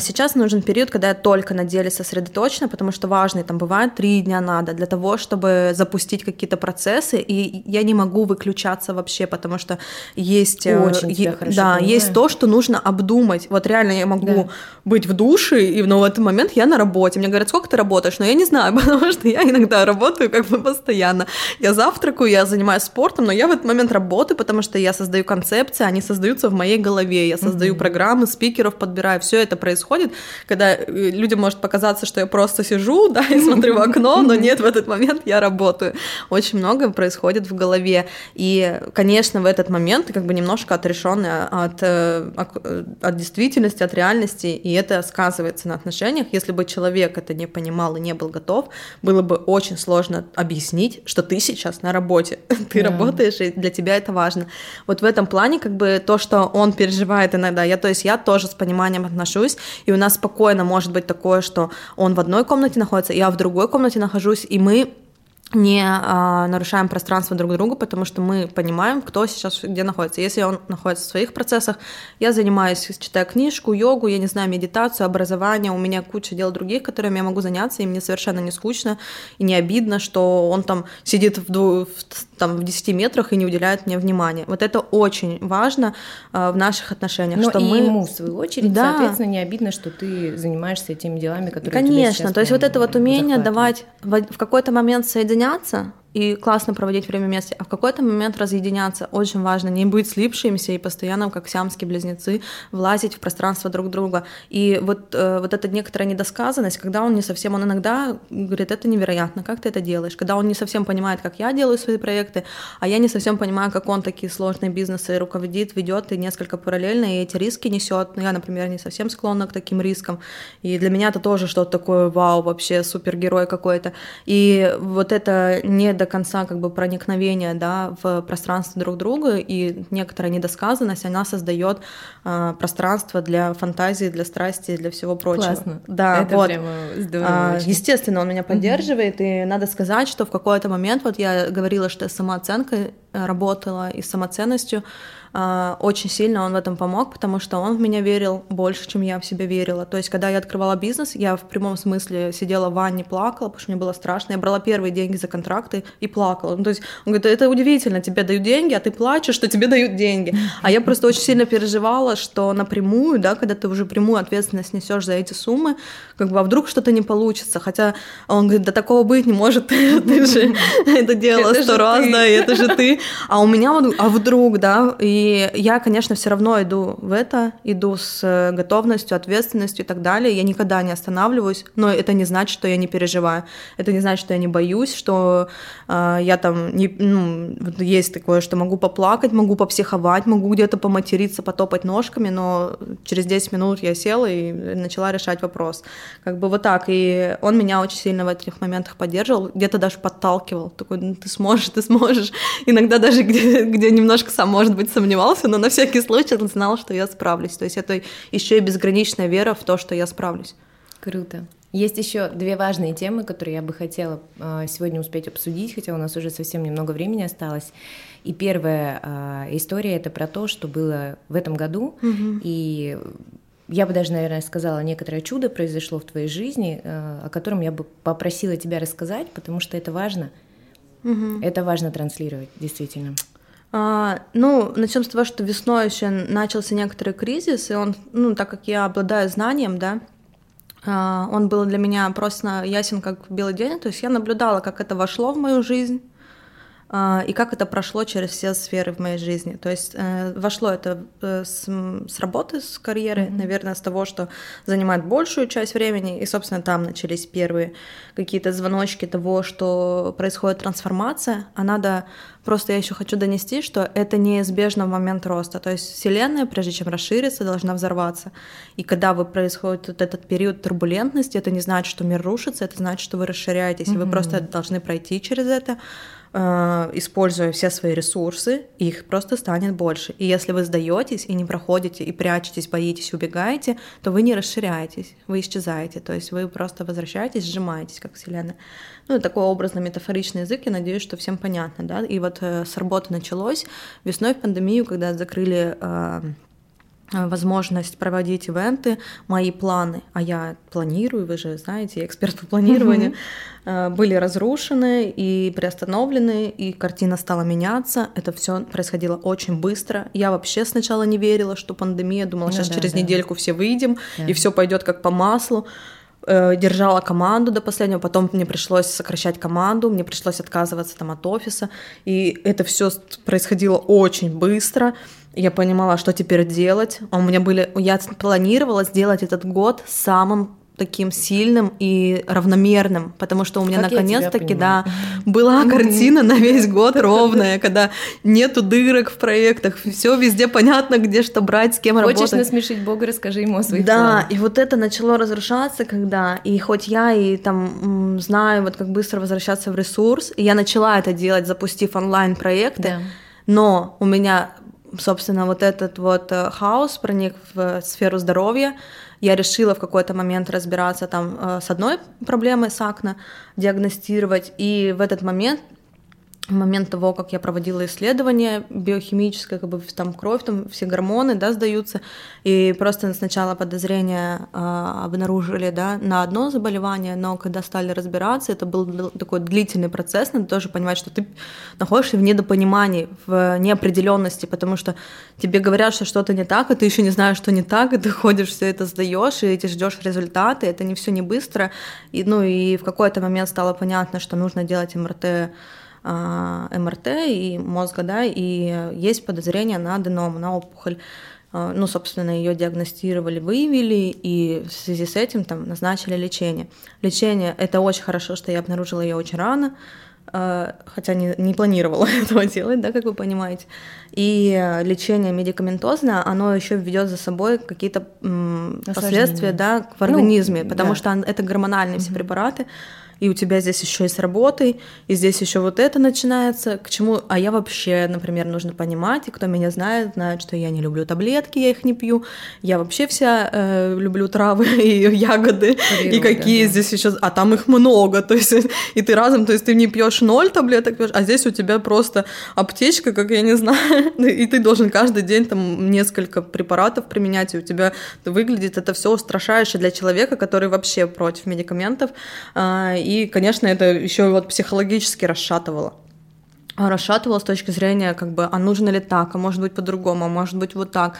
сейчас нужен период, когда я только на деле сосредоточена, потому что важные там бывает три дня надо для того, чтобы запустить какие-то процессы, и я не могу выключаться вообще, потому что есть, э, Очень е- да, понимаю. есть то, что нужно обдумать. Вот реально я могу да. быть в душе, и но в этот момент я на работе. Мне говорят, сколько ты работаешь? Но я не знаю, потому что я иногда работаю как бы постоянно. Я завтракаю, я занимаюсь спортом, но я в этот момент работаю, потому что я создаю концепции, они создаются в моей голове. Я создаю mm-hmm. программы, спикеров подбираю, все это происходит происходит, когда э, людям может показаться, что я просто сижу, да, и смотрю в окно, но нет, в этот момент я работаю. Очень много происходит в голове. И, конечно, в этот момент ты как бы немножко отрешенная от, э, э, от действительности, от реальности, и это сказывается на отношениях. Если бы человек это не понимал и не был готов, было бы очень сложно объяснить, что ты сейчас на работе, ты yeah. работаешь, и для тебя это важно. Вот в этом плане как бы то, что он переживает иногда, я, то есть я тоже с пониманием отношусь, и у нас спокойно может быть такое, что он в одной комнате находится, я в другой комнате нахожусь, и мы не а, нарушаем пространство друг друга, потому что мы понимаем, кто сейчас где находится. Если он находится в своих процессах, я занимаюсь, читаю книжку, йогу, я не знаю, медитацию, образование, у меня куча дел других, которыми я могу заняться, и мне совершенно не скучно и не обидно, что он там сидит в, в, там, в 10 метрах и не уделяет мне внимания. Вот это очень важно а, в наших отношениях. Но что и мы... ему, в свою очередь, да. соответственно, не обидно, что ты занимаешься этими делами, которые Конечно, то есть вот это вот умение давать в, в какой-то момент соединять соединяться и классно проводить время вместе, а в какой-то момент разъединяться. Очень важно не быть слипшимися и постоянно, как сиамские близнецы, влазить в пространство друг друга. И вот, э, вот эта некоторая недосказанность, когда он не совсем, он иногда говорит, это невероятно, как ты это делаешь? Когда он не совсем понимает, как я делаю свои проекты, а я не совсем понимаю, как он такие сложные бизнесы руководит, ведет и несколько параллельно, и эти риски несет. Я, например, не совсем склонна к таким рискам. И для меня это тоже что-то такое, вау, вообще супергерой какой-то. И вот это не до конца как бы проникновения да, в пространство друг друга, и некоторая недосказанность, она создает э, пространство для фантазии, для страсти, для всего прочего. Классно. Да, Это вот. прямо здорово. А, естественно, он меня поддерживает, mm-hmm. и надо сказать, что в какой-то момент, вот я говорила, что я самооценкой э, работала и с самоценностью, а, очень сильно он в этом помог, потому что он в меня верил больше, чем я в себя верила. То есть, когда я открывала бизнес, я в прямом смысле сидела в ванне, плакала, потому что мне было страшно. Я брала первые деньги за контракты и плакала. Ну, то есть, он говорит, это удивительно, тебе дают деньги, а ты плачешь, что тебе дают деньги. А я просто очень сильно переживала, что напрямую, да, когда ты уже прямую ответственность несешь за эти суммы, как бы, а вдруг что-то не получится. Хотя он говорит, да такого быть не может, ты же это делала сто раз, да, и это же ты. А у меня вот, а вдруг, да, и я, конечно, все равно иду в это, иду с э, готовностью, ответственностью и так далее. Я никогда не останавливаюсь, но это не значит, что я не переживаю. Это не значит, что я не боюсь, что э, я там не, ну, есть такое, что могу поплакать, могу попсиховать, могу где-то поматериться, потопать ножками, но через 10 минут я села и начала решать вопрос. Как бы вот так. И он меня очень сильно в этих моментах поддерживал, где-то даже подталкивал. Такой, ну, ты сможешь, ты сможешь. Иногда даже где, где немножко сам, может быть, сомневался сомневался, но на всякий случай он знал, что я справлюсь. То есть это еще и безграничная вера в то, что я справлюсь. Круто. Есть еще две важные темы, которые я бы хотела а, сегодня успеть обсудить, хотя у нас уже совсем немного времени осталось. И первая а, история это про то, что было в этом году, угу. и я бы даже, наверное, сказала, некоторое чудо произошло в твоей жизни, а, о котором я бы попросила тебя рассказать, потому что это важно. Угу. Это важно транслировать, действительно. А, ну, начнем с того, что весной еще начался некоторый кризис, и он, ну, так как я обладаю знанием, да, а, он был для меня просто ясен как белый день, то есть я наблюдала, как это вошло в мою жизнь, и как это прошло через все сферы в моей жизни. То есть э, вошло это э, с, с работы, с карьеры, mm-hmm. наверное, с того, что занимает большую часть времени, и, собственно, там начались первые какие-то звоночки того, что происходит трансформация, а надо просто я еще хочу донести, что это неизбежно в момент роста. То есть Вселенная, прежде чем расшириться, должна взорваться. И когда вы происходит вот этот период турбулентности, это не значит, что мир рушится, это значит, что вы расширяетесь, mm-hmm. и вы просто должны пройти через это используя все свои ресурсы, их просто станет больше. И если вы сдаетесь и не проходите, и прячетесь, боитесь, убегаете, то вы не расширяетесь, вы исчезаете. То есть вы просто возвращаетесь, сжимаетесь, как Вселенная. Ну, такой образно-метафоричный язык, я надеюсь, что всем понятно, да. И вот э, с работы началось весной в пандемию, когда закрыли э, Э, возможность проводить ивенты, мои планы, а я планирую, вы же знаете, эксперт по планированию, mm-hmm. были разрушены и приостановлены, и картина стала меняться. Это все происходило очень быстро. Я вообще сначала не верила, что пандемия, думала, сейчас ну, да, через да. недельку все выйдем, да. и все пойдет как по маслу э, держала команду до последнего, потом мне пришлось сокращать команду, мне пришлось отказываться там от офиса, и это все происходило очень быстро я понимала, что теперь делать. У меня были, я планировала сделать этот год самым таким сильным и равномерным, потому что у меня наконец-таки, да, была картина на весь год ровная, когда нету дырок в проектах, все везде понятно, где что брать, с кем Хочешь работать. Хочешь насмешить Бога, расскажи ему о своих Да, планах. и вот это начало разрушаться, когда, и хоть я и там знаю, вот как быстро возвращаться в ресурс, и я начала это делать, запустив онлайн-проекты, да. но у меня собственно, вот этот вот э, хаос проник в сферу здоровья. Я решила в какой-то момент разбираться там э, с одной проблемой с акне, диагностировать, и в этот момент в момент того, как я проводила исследование биохимическое, как бы там кровь, там все гормоны, да, сдаются, и просто сначала подозрения э, обнаружили, да, на одно заболевание, но когда стали разбираться, это был такой длительный процесс, надо тоже понимать, что ты находишься в недопонимании, в неопределенности, потому что тебе говорят, что что-то не так, а ты еще не знаешь, что не так, и ты ходишь, все это сдаешь, и ты ждешь результаты, это не все не быстро, и, ну, и в какой-то момент стало понятно, что нужно делать МРТ МРТ и мозга, да, и есть подозрение на аденом, на опухоль. А, ну, собственно, ее диагностировали, выявили, и в связи с этим там назначили лечение. Лечение – это очень хорошо, что я обнаружила ее очень рано, а, хотя не, не планировала этого делать, да, как вы понимаете. И лечение медикаментозное, оно еще ведет за собой какие-то последствия, да, в организме, ну, потому да. что это гормональные угу. все препараты, и у тебя здесь еще и с работой, и здесь еще вот это начинается, к чему, а я вообще, например, нужно понимать, и кто меня знает, знает, что я не люблю таблетки, я их не пью, я вообще вся э, люблю травы и ягоды, Природа, и какие да. здесь еще, а там их много, то есть, и ты разом, то есть ты не пьешь ноль таблеток, пьешь, а здесь у тебя просто аптечка, как я не знаю, и ты должен каждый день там несколько препаратов применять, и у тебя выглядит это все устрашающе для человека, который вообще против медикаментов, а, и, конечно, это еще вот психологически расшатывало расшатывало с точки зрения, как бы, а нужно ли так, а может быть по-другому, а может быть вот так.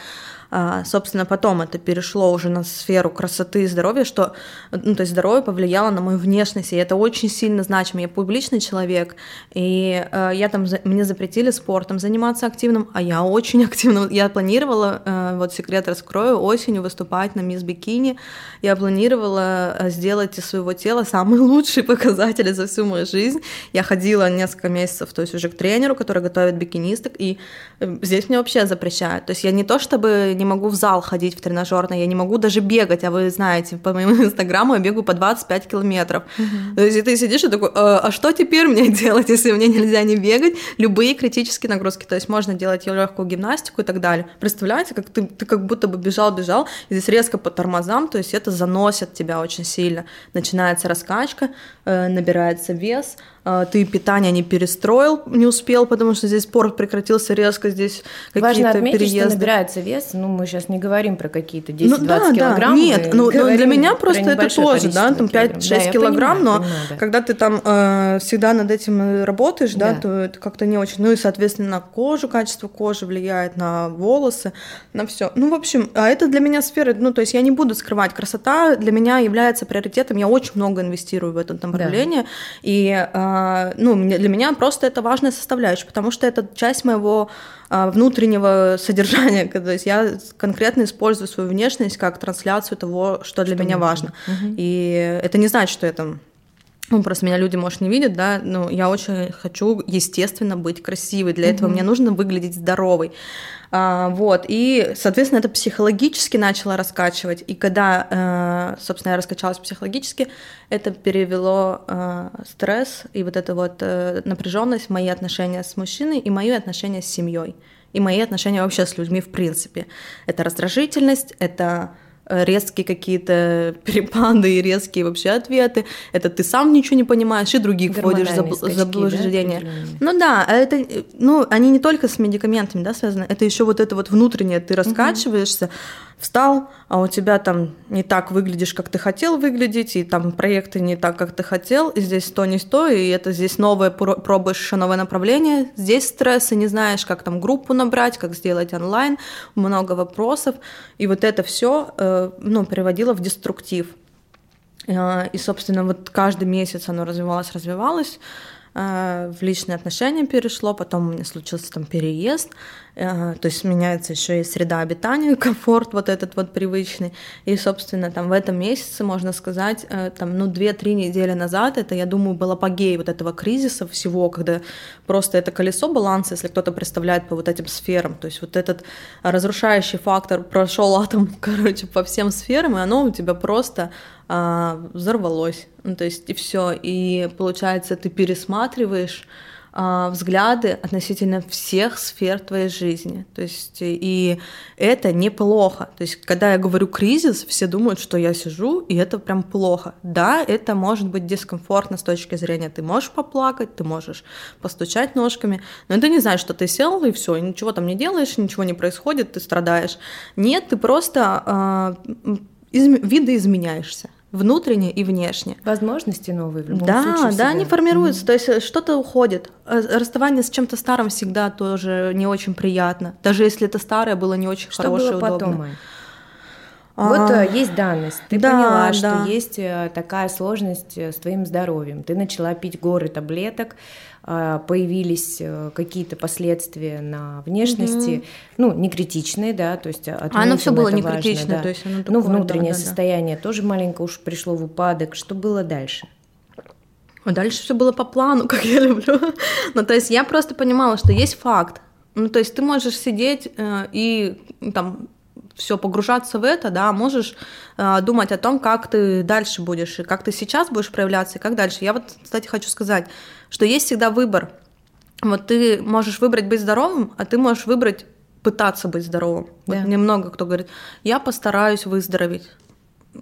А, собственно, потом это перешло уже на сферу красоты и здоровья, что, ну, то есть здоровье повлияло на мою внешность, и это очень сильно значимо. Я публичный человек, и э, я там, мне запретили спортом заниматься активным, а я очень активно, я планировала, э, вот секрет раскрою, осенью выступать на Мисс Бикини, я планировала э, сделать из своего тела самые лучшие показатели за всю мою жизнь. Я ходила несколько месяцев, то есть уже к тренеру, который готовит бикинисток, и здесь мне вообще запрещают. То есть я не то чтобы не могу в зал ходить в тренажерный, я не могу даже бегать, а вы знаете, по моему инстаграму я бегаю по 25 километров. Uh-huh. То есть и ты сидишь и такой, а, а что теперь мне делать, если мне нельзя не бегать? Любые критические нагрузки, то есть можно делать легкую гимнастику и так далее. Представляете, как ты, ты как будто бы бежал-бежал, и здесь резко по тормозам, то есть это заносит тебя очень сильно. Начинается раскачка, э, набирается вес, а, ты питание не перестроил, не успел, потому что здесь спорт прекратился резко, здесь какие-то отметить, переезды. что набирается вес, ну мы сейчас не говорим про какие-то 10-20 ну, да, килограмм. Да. Нет, ну, ну для меня просто это тоже, да, там 5-6 да, килограмм, понимаю, но понимаю, да. когда ты там э, всегда над этим работаешь, да, да то это как-то не очень. Ну и, соответственно, на кожу, качество кожи влияет, на волосы, на все. Ну, в общем, а это для меня сфера, ну, то есть я не буду скрывать, красота для меня является приоритетом, я очень много инвестирую в это направление, да. и э, ну, для меня просто это важная составляющая, потому что это часть моего внутреннего содержания, то есть я конкретно использую свою внешность как трансляцию того, что для что меня важно. Угу. И это не значит, что это ну, просто меня люди, может, не видят, да, но я очень хочу, естественно, быть красивой. Для mm-hmm. этого мне нужно выглядеть здоровой. А, вот, и, соответственно, это психологически начало раскачивать. И когда, э, собственно, я раскачалась психологически, это перевело э, стресс и вот эту вот э, напряженность в мои отношения с мужчиной и мои отношения с семьей. И мои отношения вообще с людьми в принципе. Это раздражительность, это резкие какие-то перепады и резкие вообще ответы. Это ты сам ничего не понимаешь, и других вводишь в заблуждение. Да, ну да, это, ну, они не только с медикаментами да, связаны, это еще вот это вот внутреннее, ты раскачиваешься, угу. встал, а у тебя там не так выглядишь, как ты хотел выглядеть, и там проекты не так, как ты хотел, и здесь то не то, и это здесь новое, пробуешь еще новое направление, здесь стресс, и не знаешь, как там группу набрать, как сделать онлайн, много вопросов, и вот это все э, ну, приводило в деструктив. Э, и, собственно, вот каждый месяц оно развивалось, развивалось, э, в личные отношения перешло, потом у меня случился там переезд, то есть меняется еще и среда обитания, комфорт вот этот вот привычный. И, собственно, там в этом месяце, можно сказать, э, там, ну, 2-3 недели назад, это, я думаю, был апогей вот этого кризиса всего, когда просто это колесо баланса, если кто-то представляет по вот этим сферам, то есть вот этот разрушающий фактор прошел атом, короче, по всем сферам, и оно у тебя просто а, взорвалось. Ну, то есть и все. И получается, ты пересматриваешь взгляды относительно всех сфер твоей жизни. То есть, и это неплохо. То есть, когда я говорю кризис, все думают, что я сижу, и это прям плохо. Да, это может быть дискомфортно с точки зрения, ты можешь поплакать, ты можешь постучать ножками, но это не значит, что ты сел и все, ничего там не делаешь, ничего не происходит, ты страдаешь. Нет, ты просто э, из, видоизменяешься внутренне и внешне. Возможности новые в любом да, случае. Да, да, они формируются, mm то есть э, что-то уходит. Э, расставание с чем-то старым всегда тоже не очень приятно, даже если это старое было не очень что хорошее, было удобное. потом? Вот а, есть данность. Ты да, поняла, что да. есть такая сложность с твоим здоровьем. Ты начала пить горы таблеток, а, появились э, какие-то последствия на внешности, угу. ну, не критичные, да, то есть а оно все было не критично, да. то есть оно ну, такое, Ну, внутреннее да, да, состояние да. тоже маленько уж пришло в упадок. Что было дальше? А дальше все было по плану, как я люблю. ну, то есть я просто понимала, что есть факт. Ну, то есть ты можешь сидеть э, и там все погружаться в это, да, можешь э, думать о том, как ты дальше будешь, и как ты сейчас будешь проявляться, и как дальше. Я вот, кстати, хочу сказать, что есть всегда выбор. Вот ты можешь выбрать быть здоровым, а ты можешь выбрать пытаться быть здоровым. Да. Вот немного кто говорит, я постараюсь выздороветь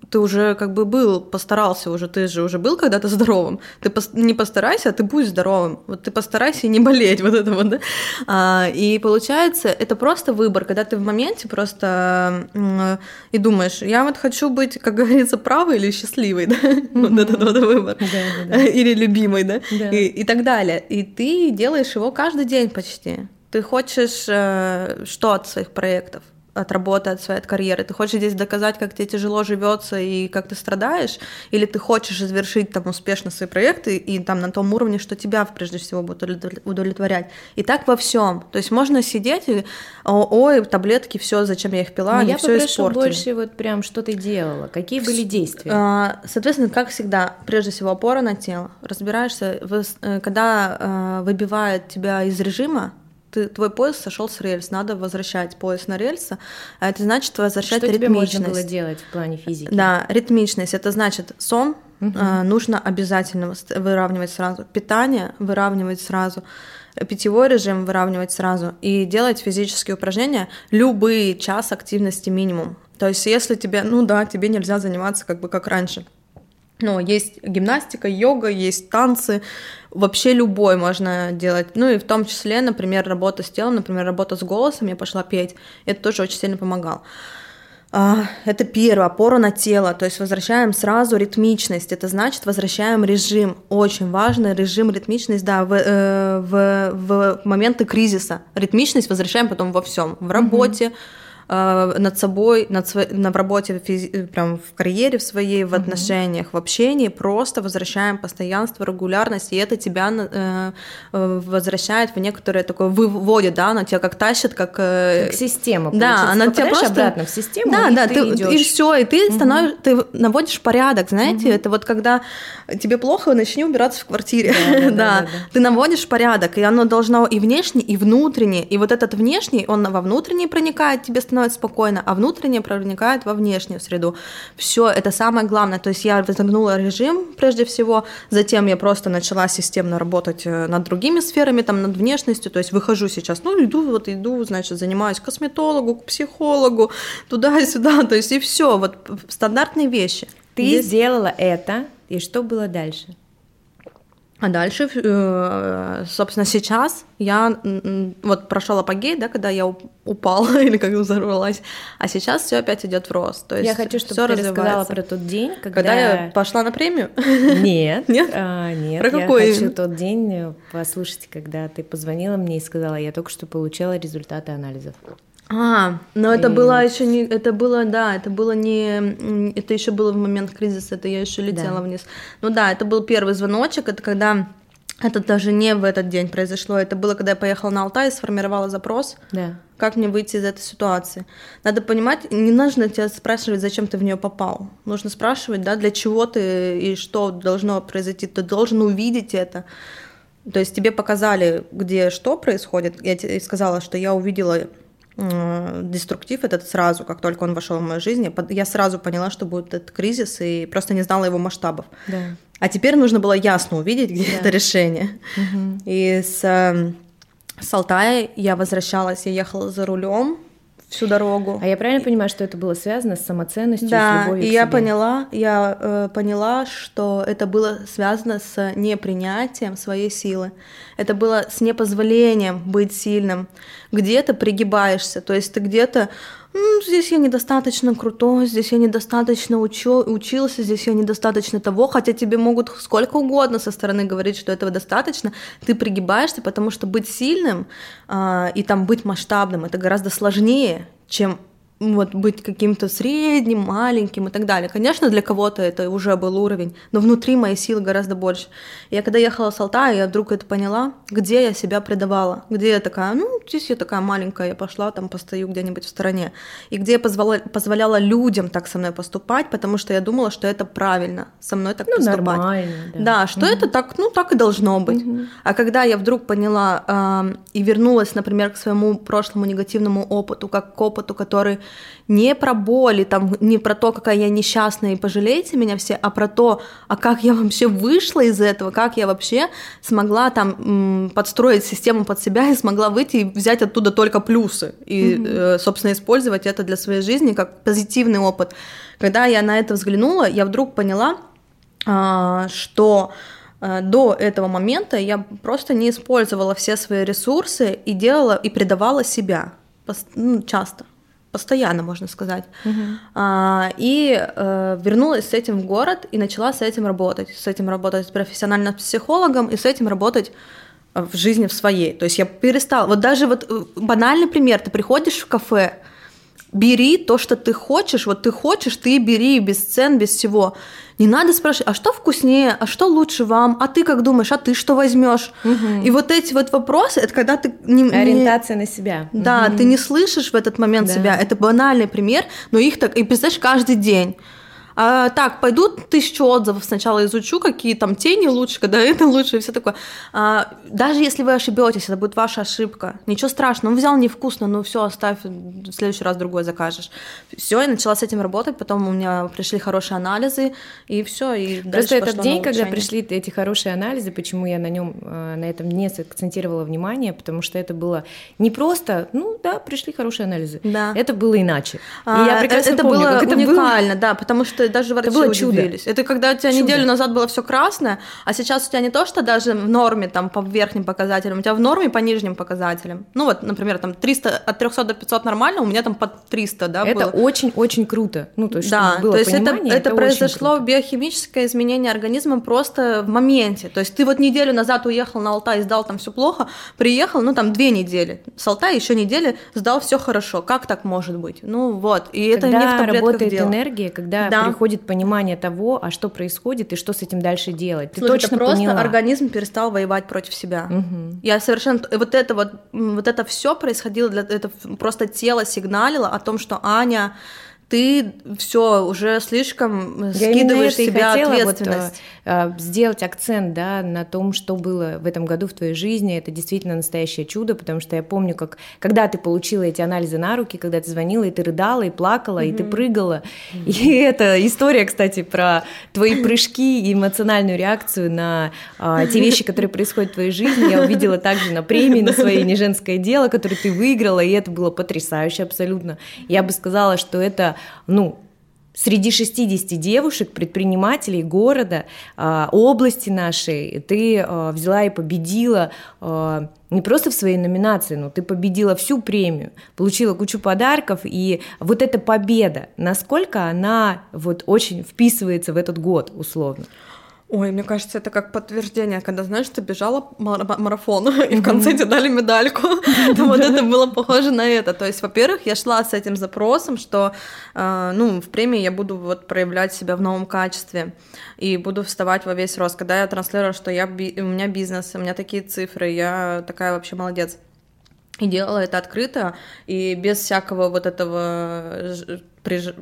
ты уже как бы был, постарался уже, ты же уже был когда-то здоровым. Ты пос, не постарайся, а ты будь здоровым. Вот ты постарайся и не болеть, вот это вот, да. А, и получается, это просто выбор, когда ты в моменте просто э, и думаешь, я вот хочу быть, как говорится, правой или счастливой, да, вот этот вот выбор. Или любимой, да, и так далее. И ты делаешь его каждый день почти. Ты хочешь э, что от своих проектов? От работы, от своей от карьеры? Ты хочешь здесь доказать, как тебе тяжело живется и как ты страдаешь? Или ты хочешь завершить там успешно свои проекты и там на том уровне, что тебя прежде всего будет удовлетворять? И так во всем. То есть можно сидеть и, ой, таблетки, все, зачем я их пила, Но они я все испортили. больше вот прям, что ты делала, какие были действия? А, соответственно, как всегда, прежде всего опора на тело. Разбираешься, э, когда э, выбивает тебя из режима, ты, твой поезд сошел с рельс, надо возвращать поезд на рельсы, а это значит возвращать Что ритмичность. Что тебе можно было делать в плане физики? Да, ритмичность, это значит сон угу. э, нужно обязательно выравнивать сразу, питание выравнивать сразу, питьевой режим выравнивать сразу и делать физические упражнения любые час активности минимум. То есть если тебе, ну да, тебе нельзя заниматься как бы как раньше, но есть гимнастика, йога, есть танцы, вообще любой можно делать. Ну и в том числе, например, работа с телом, например, работа с голосом, я пошла петь, это тоже очень сильно помогало. А, это первое, опора на тело, то есть возвращаем сразу ритмичность, это значит возвращаем режим, очень важно, режим, ритмичность, да, в, э, в, в моменты кризиса. Ритмичность возвращаем потом во всем, в работе, mm-hmm Э, над собой, над сво... на, в работе, физи... прям в карьере в своей, в отношениях, в общении, просто возвращаем постоянство, регулярность, и это тебя э, э, возвращает в некоторое такое, выводит, да, она тебя как тащит, как... Э... Как система, Да, она тебя просто... обратно в систему, да, и да, ты, ты идёшь. и все, и ты угу. становишься, ты наводишь порядок, знаете, угу. это вот когда тебе плохо, начни убираться в квартире, да, да, да, да, да, ты наводишь порядок, и оно должно и внешне, и внутренне, и вот этот внешний, он во внутренний проникает, тебе становится становится спокойно, а внутреннее проникает во внешнюю среду. Все, это самое главное. То есть я разогнула режим прежде всего, затем я просто начала системно работать э, над другими сферами, там, над внешностью, то есть выхожу сейчас, ну, иду, вот иду, значит, занимаюсь косметологу, к психологу, туда и сюда, то есть и все, вот стандартные вещи. Ты Здесь... сделала это, и что было дальше? А дальше, э, собственно, сейчас я вот прошел апогей, да, когда я упала или как взорвалась, а сейчас все опять идет в рост. То есть я хочу, чтобы ты рассказала про тот день, когда... когда я пошла на премию. Нет, нет, а, нет. Про какой? Я хочу тот день послушать, когда ты позвонила мне и сказала, я только что получала результаты анализов. А, но это и... было еще не, это было, да, это было не, это еще было в момент кризиса, это я еще летела да. вниз. Ну да, это был первый звоночек, это когда это даже не в этот день произошло, это было, когда я поехала на Алтай и сформировала запрос, да. как мне выйти из этой ситуации. Надо понимать, не нужно тебя спрашивать, зачем ты в нее попал. Нужно спрашивать, да, для чего ты и что должно произойти. Ты должен увидеть это. То есть тебе показали, где что происходит. Я тебе сказала, что я увидела деструктив этот сразу, как только он вошел в мою жизнь, я сразу поняла, что будет этот кризис, и просто не знала его масштабов. Да. А теперь нужно было ясно увидеть, где да. это решение. Угу. И с, эм, с Алтая я возвращалась, я ехала за рулем, всю дорогу. А я правильно понимаю, что это было связано с самоценностью, да, с любовью и к я себе? поняла, я э, поняла, что это было связано с непринятием своей силы. Это было с непозволением быть сильным. Где-то пригибаешься, то есть ты где-то здесь я недостаточно крутой, здесь я недостаточно учу, учился, здесь я недостаточно того, хотя тебе могут сколько угодно со стороны говорить, что этого достаточно, ты пригибаешься, потому что быть сильным э, и там быть масштабным это гораздо сложнее, чем вот быть каким-то средним, маленьким и так далее. Конечно, для кого-то это уже был уровень, но внутри моей силы гораздо больше. Я когда ехала с Алтая, я вдруг это поняла, где я себя предавала, где я такая, ну, здесь я такая маленькая, я пошла там постою где-нибудь в стороне, и где я позволяла, позволяла людям так со мной поступать, потому что я думала, что это правильно, со мной так ну, поступать. Нормально, да. да, что угу. это так, ну, так и должно быть. Угу. А когда я вдруг поняла э, и вернулась, например, к своему прошлому негативному опыту, как к опыту, который не про боли, там, не про то, какая я несчастная и пожалейте меня все, а про то, а как я вообще вышла из этого, как я вообще смогла там подстроить систему под себя и смогла выйти и взять оттуда только плюсы и, mm-hmm. собственно, использовать это для своей жизни как позитивный опыт. Когда я на это взглянула, я вдруг поняла, а, что э, до этого момента я просто не использовала все свои ресурсы и делала и предавала себя ну, часто постоянно, можно сказать. Uh-huh. А, и э, вернулась с этим в город и начала с этим работать. С этим работать профессионально с психологом и с этим работать в жизни в своей. То есть я перестала. Вот даже вот э, банальный пример. Ты приходишь в кафе, бери то, что ты хочешь, вот ты хочешь, ты бери без цен, без всего. Не надо спрашивать, а что вкуснее, а что лучше вам, а ты как думаешь, а ты что возьмешь? Угу. И вот эти вот вопросы, это когда ты не ориентация не... на себя. Да, угу. ты не слышишь в этот момент да. себя. Это банальный пример, но их так и представляешь каждый день. А, так, пойду тысячу отзывов сначала изучу, какие там тени лучше, когда это лучше, и все такое. А, даже если вы ошибетесь, это будет ваша ошибка. Ничего страшного. Ну, взял невкусно, ну все, оставь, в следующий раз другой закажешь. Все, я начала с этим работать, потом у меня пришли хорошие анализы, и все. И Просто этот день, когда пришли эти хорошие анализы, почему я на нем, э, на этом не акцентировала внимание, потому что это было не просто, ну да, пришли хорошие анализы. Да. Это было иначе. А, и я прекрасно это помню, было как это уникально, было... да, потому что что даже врачи это было удивились. Чудо. Это когда у тебя чудо. неделю назад было все красное, а сейчас у тебя не то, что даже в норме там по верхним показателям, у тебя в норме по нижним показателям. Ну вот, например, там 300, от 300 до 500 нормально, у меня там под 300, да, Это очень-очень круто. Ну, то есть, да, было то есть это, это, это произошло биохимическое изменение организма просто в моменте. То есть ты вот неделю назад уехал на Алтай и сдал там все плохо, приехал, ну там две недели, с Алтая еще недели сдал все хорошо. Как так может быть? Ну вот, и это когда не в таблетках работает дело. энергия, когда да. Приходит понимание того, а что происходит и что с этим дальше делать. Ты Слушай, точно это просто поняла. организм перестал воевать против себя. Угу. Я совершенно вот это вот вот это все происходило для это просто тело сигналило о том, что Аня ты все уже слишком Я скидываешь себя ответственность. Вот, э, сделать акцент да, на том, что было в этом году в твоей жизни. Это действительно настоящее чудо, потому что я помню, как когда ты получила эти анализы на руки, когда ты звонила, и ты рыдала, и плакала, mm-hmm. и ты прыгала. Mm-hmm. И это история, кстати, про твои прыжки и эмоциональную реакцию на а, те вещи, которые происходят в твоей жизни. Я увидела также на премии на своей «Не женское дело», которую ты выиграла, и это было потрясающе абсолютно. Я бы сказала, что это ну, среди 60 девушек, предпринимателей города, а, области нашей, ты а, взяла и победила а, не просто в своей номинации, но ты победила всю премию, получила кучу подарков, и вот эта победа, насколько она вот очень вписывается в этот год условно? Ой, мне кажется, это как подтверждение, когда, знаешь, ты бежала марафон, и в конце тебе дали медальку. Вот это было похоже на это. То есть, во-первых, я шла с этим запросом, что, э, ну, в премии я буду вот проявлять себя в новом качестве и буду вставать во весь рост. Когда я транслировала, что я, у меня бизнес, у меня такие цифры, я такая вообще молодец. И делала это открыто, и без всякого вот этого приж...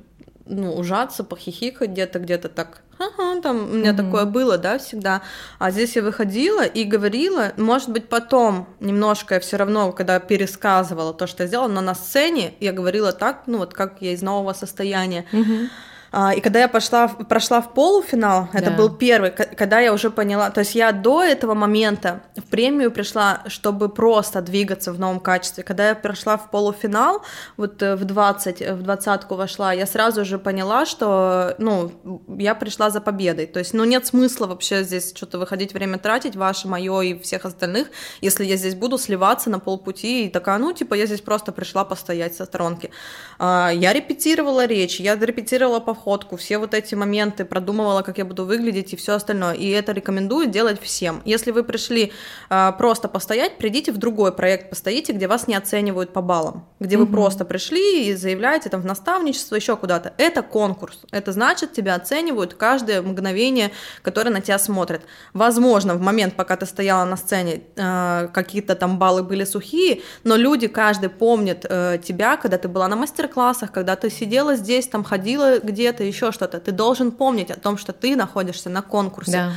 ну, ужаться, похихикать где-то, где-то так ага, там у меня mm-hmm. такое было, да, всегда. А здесь я выходила и говорила, может быть, потом немножко я все равно, когда пересказывала то, что я сделала, но на сцене я говорила так, ну вот как я из нового состояния. Mm-hmm. А, и когда я пошла, прошла в полуфинал, да. это был первый, когда я уже поняла, то есть я до этого момента в премию пришла, чтобы просто двигаться в новом качестве. Когда я прошла в полуфинал, вот э, в 20, в двадцатку вошла, я сразу же поняла, что, ну, я пришла за победой. То есть, ну, нет смысла вообще здесь что-то выходить, время тратить, ваше, мое и всех остальных, если я здесь буду сливаться на полпути и такая, ну, типа, я здесь просто пришла постоять со сторонки. А, я репетировала речь, я репетировала по походку, все вот эти моменты, продумывала, как я буду выглядеть и все остальное. И это рекомендую делать всем. Если вы пришли э, просто постоять, придите в другой проект, постоите, где вас не оценивают по баллам, где угу. вы просто пришли и заявляете там в наставничество, еще куда-то. Это конкурс. Это значит, тебя оценивают каждое мгновение, которое на тебя смотрит. Возможно, в момент, пока ты стояла на сцене, э, какие-то там баллы были сухие, но люди, каждый помнит э, тебя, когда ты была на мастер-классах, когда ты сидела здесь, там ходила где где-то, еще что-то. Ты должен помнить о том, что ты находишься на конкурсе. Да.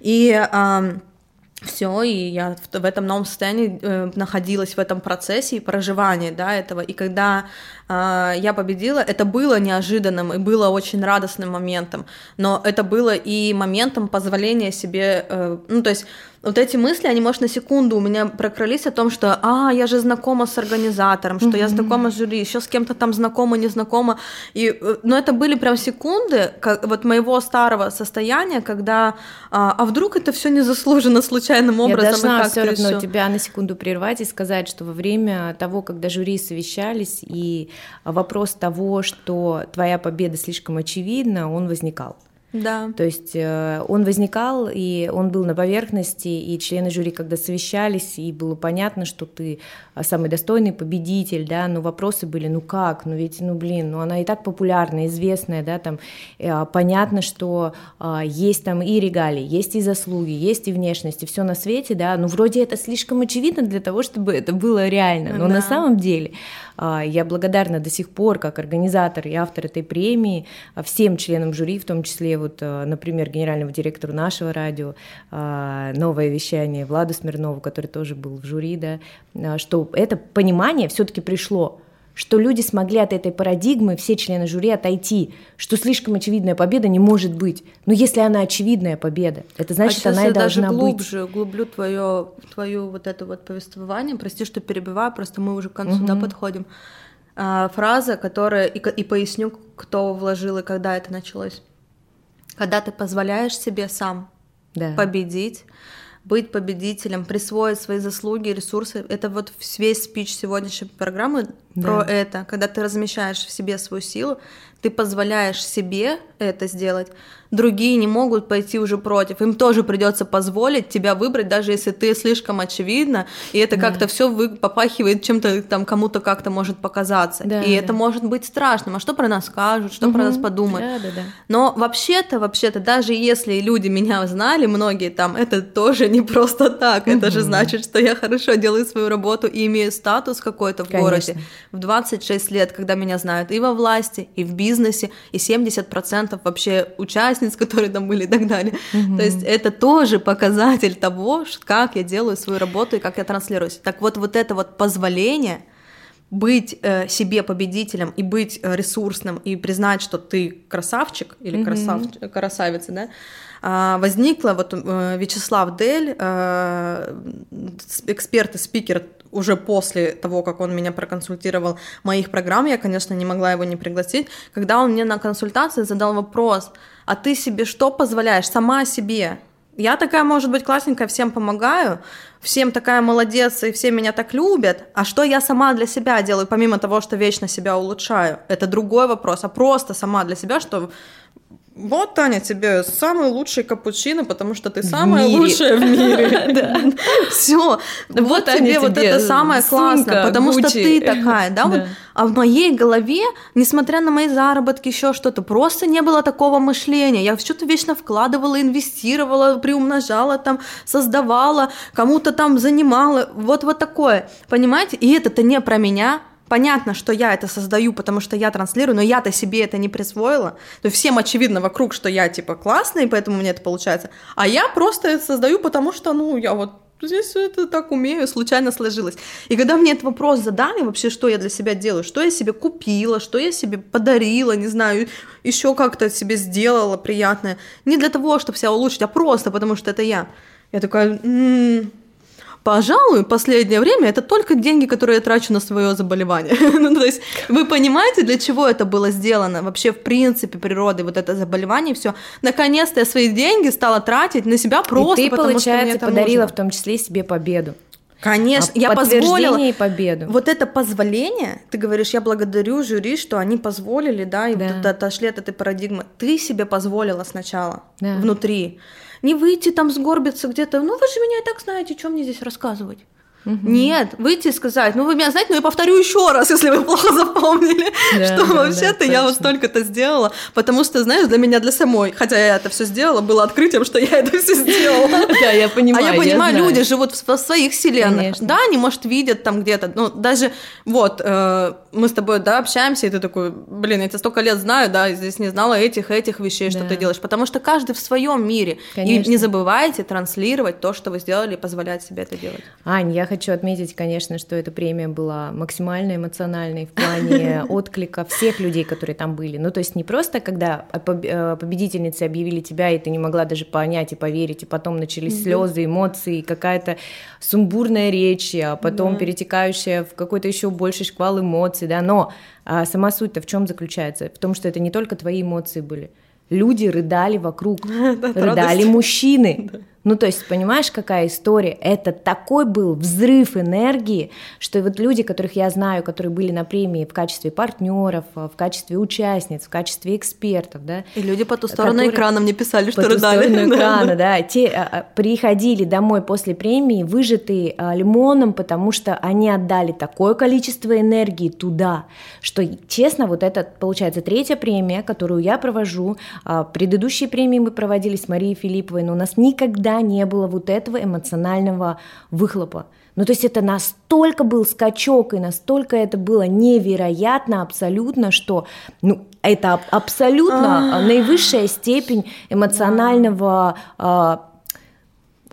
И э, все, и я в, в этом новом состоянии э, находилась в этом процессе и проживании, да, этого. И когда я победила, это было неожиданным и было очень радостным моментом, но это было и моментом позволения себе, э, ну, то есть вот эти мысли, они, может, на секунду у меня прокрылись о том, что, а, я же знакома с организатором, что mm-hmm. я знакома с жюри, еще с кем-то там знакома, не знакома. И, э, но это были прям секунды как, вот моего старого состояния, когда, а, а вдруг это все незаслуженно, случайным образом. Я должна все равно тебя на секунду прервать и сказать, что во время того, когда жюри совещались, и вопрос того, что твоя победа слишком очевидна, он возникал. Да. То есть э, он возникал, и он был на поверхности, и члены жюри, когда совещались, и было понятно, что ты а, самый достойный победитель, да, но вопросы были, ну как, ну ведь, ну блин, ну она и так популярная, известная, да, там, э, понятно, что э, есть там и регалии, есть и заслуги, есть и внешность, и все на свете, да, ну вроде это слишком очевидно для того, чтобы это было реально, но да. на самом деле э, я благодарна до сих пор, как организатор и автор этой премии, всем членам жюри, в том числе вот, э, например, генеральному директору нашего радио, э, новое вещание Владу Смирнову, который тоже был в жюри, да, э, что это понимание все-таки пришло, что люди смогли от этой парадигмы, все члены жюри, отойти, что слишком очевидная победа не может быть. Но если она очевидная победа, это значит, а она и должна даже глубже, быть. глубже углублю твое, твое вот это вот повествование. Прости, что перебиваю, просто мы уже к концу угу. да, подходим. А, фраза, которая и, и поясню, кто вложил и когда это началось когда ты позволяешь себе сам да. победить, быть победителем, присвоить свои заслуги, ресурсы. Это вот весь спич сегодняшней программы да. про это, когда ты размещаешь в себе свою силу, ты позволяешь себе это сделать, другие не могут пойти уже против. Им тоже придется позволить тебя выбрать, даже если ты слишком очевидно, и это да. как-то все попахивает чем-то там кому-то как-то может показаться. Да, и да. это может быть страшным. А что про нас скажут, что угу. про нас подумают? Да, да, да. Но вообще-то, вообще-то, даже если люди меня знали, многие там, это тоже не просто так. Угу. Это же значит, что я хорошо делаю свою работу и имею статус какой-то в Конечно. городе. в 26 лет, когда меня знают и во власти, и в бизнесе, и 70% вообще участниц, которые там были и так далее. Mm-hmm. То есть это тоже показатель того, как я делаю свою работу и как я транслируюсь. Так вот, вот это вот позволение быть э, себе победителем и быть э, ресурсным и признать, что ты красавчик или mm-hmm. красав, красавица, да, э, возникла вот э, Вячеслав Дель, э, эксперт и спикер уже после того, как он меня проконсультировал моих программ, я, конечно, не могла его не пригласить, когда он мне на консультации задал вопрос, а ты себе что позволяешь сама себе? Я такая, может быть, классненькая, всем помогаю, всем такая молодец, и все меня так любят. А что я сама для себя делаю, помимо того, что вечно себя улучшаю? Это другой вопрос. А просто сама для себя, что вот, Таня, тебе самый лучший капучино, потому что ты самая лучшая в мире. Все. Вот тебе вот это самое классное, потому что ты такая, да? А в моей голове, несмотря на мои заработки, еще что-то, просто не было такого мышления. Я что-то вечно вкладывала, инвестировала, приумножала, там, создавала, кому-то там занимала. Вот вот такое. Понимаете? И это-то не про меня, понятно, что я это создаю, потому что я транслирую, но я-то себе это не присвоила. То есть всем очевидно вокруг, что я типа классный, поэтому мне это получается. А я просто это создаю, потому что, ну, я вот здесь это так умею, случайно сложилось. И когда мне этот вопрос задали, вообще, что я для себя делаю, что я себе купила, что я себе подарила, не знаю, еще как-то себе сделала приятное, не для того, чтобы себя улучшить, а просто потому что это я. Я такая, м-м, Пожалуй, последнее время это только деньги, которые я трачу на свое заболевание. ну, то есть вы понимаете, для чего это было сделано? Вообще, в принципе, природы вот это заболевание, все. Наконец-то я свои деньги стала тратить на себя просто, и ты, потому получается, что подарила нужно. в том числе себе победу. Конечно, а я позволила. и победу. Вот это позволение, ты говоришь, я благодарю жюри, что они позволили, да, и Да. вот отошли от этой парадигмы. Ты себе позволила сначала Да. внутри. Не выйти там сгорбиться где-то, ну вы же меня и так знаете, что мне здесь рассказывать. Нет, выйти и сказать, ну вы меня знаете, но я повторю еще раз, если вы плохо запомнили, Да, что да, вообще-то да, я вот столько-то сделала, потому что, знаешь, для меня, для самой, хотя я это все сделала, было открытием, что я это все сделала. Да, я понимаю. А я понимаю, знаю. люди живут в, своих вселенных. Конечно. Да, они, может, видят там где-то. Ну, даже вот э, мы с тобой, да, общаемся, и ты такой, блин, я тебя столько лет знаю, да, здесь не знала этих, этих вещей, что ты делаешь. Потому что каждый в своем мире. Конечно. И не забывайте транслировать то, что вы сделали, и позволять себе это делать. Ань, я хочу отметить, конечно, что эта премия была максимально эмоциональной в плане отклика всех людей, которые там были. Ну, то есть не просто, когда э, победительницей объявили тебя, и ты не могла даже понять и поверить, и потом начались слезы, эмоции, какая-то сумбурная речь, а потом перетекающая в какой-то еще больший шквал эмоций, да, но а, сама суть-то в чем заключается? В том, что это не только твои эмоции были. Люди рыдали вокруг, рыдали мужчины. Ну, то есть, понимаешь, какая история? Это такой был взрыв энергии, что вот люди, которых я знаю, которые были на премии в качестве партнеров, в качестве участниц, в качестве экспертов, да, И люди по ту сторону Которые- экрана мне писали, что по ту рыдали. сторону Да, экрана, да. те а, а, приходили домой после премии выжатые а, лимоном, потому что они отдали такое количество энергии туда, что, честно, вот это, получается, третья премия, которую я провожу. А, Предыдущие премии мы проводили с Марией Филипповой, но у нас никогда не было вот этого эмоционального выхлопа. Ну, то есть это настолько был скачок, и настолько это было невероятно абсолютно, что, ну, это аб- абсолютно а, наивысшая степень эмоционального а,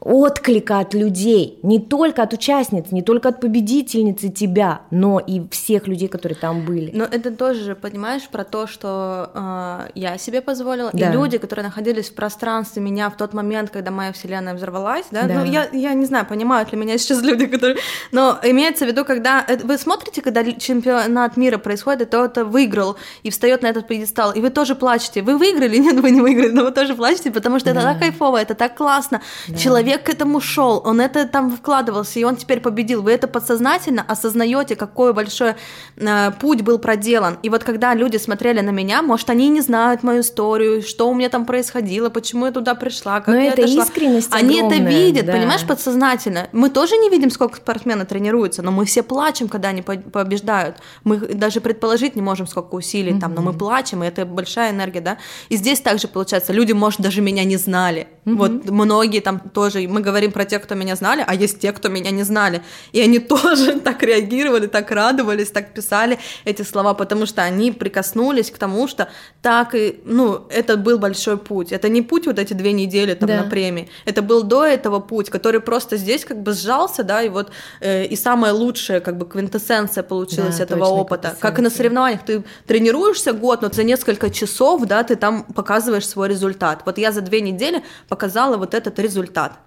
отклика от людей, не только от участниц, не только от победительницы тебя, но и всех людей, которые там были. Но это тоже, понимаешь, про то, что э, я себе позволила, Да. и люди, которые находились в пространстве меня в тот момент, когда моя вселенная взорвалась, да, Да. ну я, я не знаю, понимают ли меня сейчас люди, которые, но имеется в виду, когда э, вы смотрите, когда чемпионат мира происходит, и кто-то выиграл и встает на этот пьедестал, и вы тоже плачете, вы выиграли, нет, вы не выиграли, но вы тоже плачете, потому что это так кайфово, это так классно, человек к этому шел, он это там вкладывался, и он теперь победил, вы это подсознательно осознаете, какой большой э, путь был проделан. И вот когда люди смотрели на меня, может, они не знают мою историю, что у меня там происходило, почему я туда пришла, как Но я это это шла. искренность Они это огромная, видят, да. понимаешь, подсознательно. Мы тоже не видим, сколько спортсмены тренируются, но мы все плачем, когда они по- побеждают. Мы даже предположить не можем, сколько усилий там, но мы плачем, и это большая энергия, да. И здесь также получается, люди, может, даже меня не знали. Вот многие там тоже тоже, мы говорим про тех, кто меня знали, а есть те, кто меня не знали. И они тоже так реагировали, так радовались, так писали эти слова, потому что они прикоснулись к тому, что так и, ну, это был большой путь. Это не путь вот эти две недели там да. на премии. Это был до этого путь, который просто здесь как бы сжался, да, и вот э, и самое лучшее, как бы квинтэссенция получилась да, этого опыта. Как и на соревнованиях, ты тренируешься год, но за несколько часов, да, ты там показываешь свой результат. Вот я за две недели показала вот этот результат.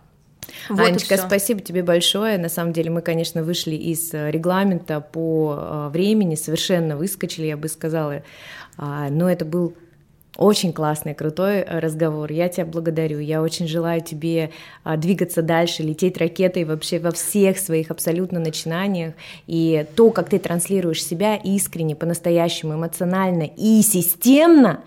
Вот Анечка, спасибо тебе большое. На самом деле мы, конечно, вышли из э, регламента по э, времени, совершенно выскочили, я бы сказала. А, но это был очень классный, крутой э, разговор. Я тебя благодарю. Я очень желаю тебе а, двигаться дальше, лететь ракетой вообще во всех своих абсолютно начинаниях. И то, как ты транслируешь себя искренне, по-настоящему, эмоционально и системно,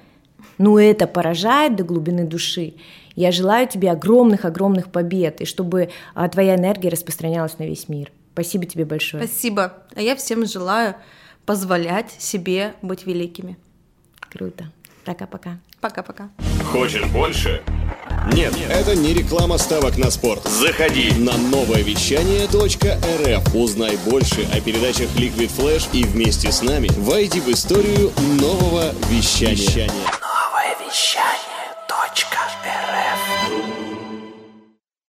ну это поражает до глубины души. Я желаю тебе огромных-огромных побед, и чтобы а, твоя энергия распространялась на весь мир. Спасибо тебе большое. Спасибо. А я всем желаю позволять себе быть великими. Круто. Пока-пока. Пока-пока. Хочешь больше? Нет, это не реклама ставок на спорт. Заходи на новое вещание .рф. Узнай больше о передачах Liquid Flash и вместе с нами войди в историю нового вещания. вещания. Новое вещание.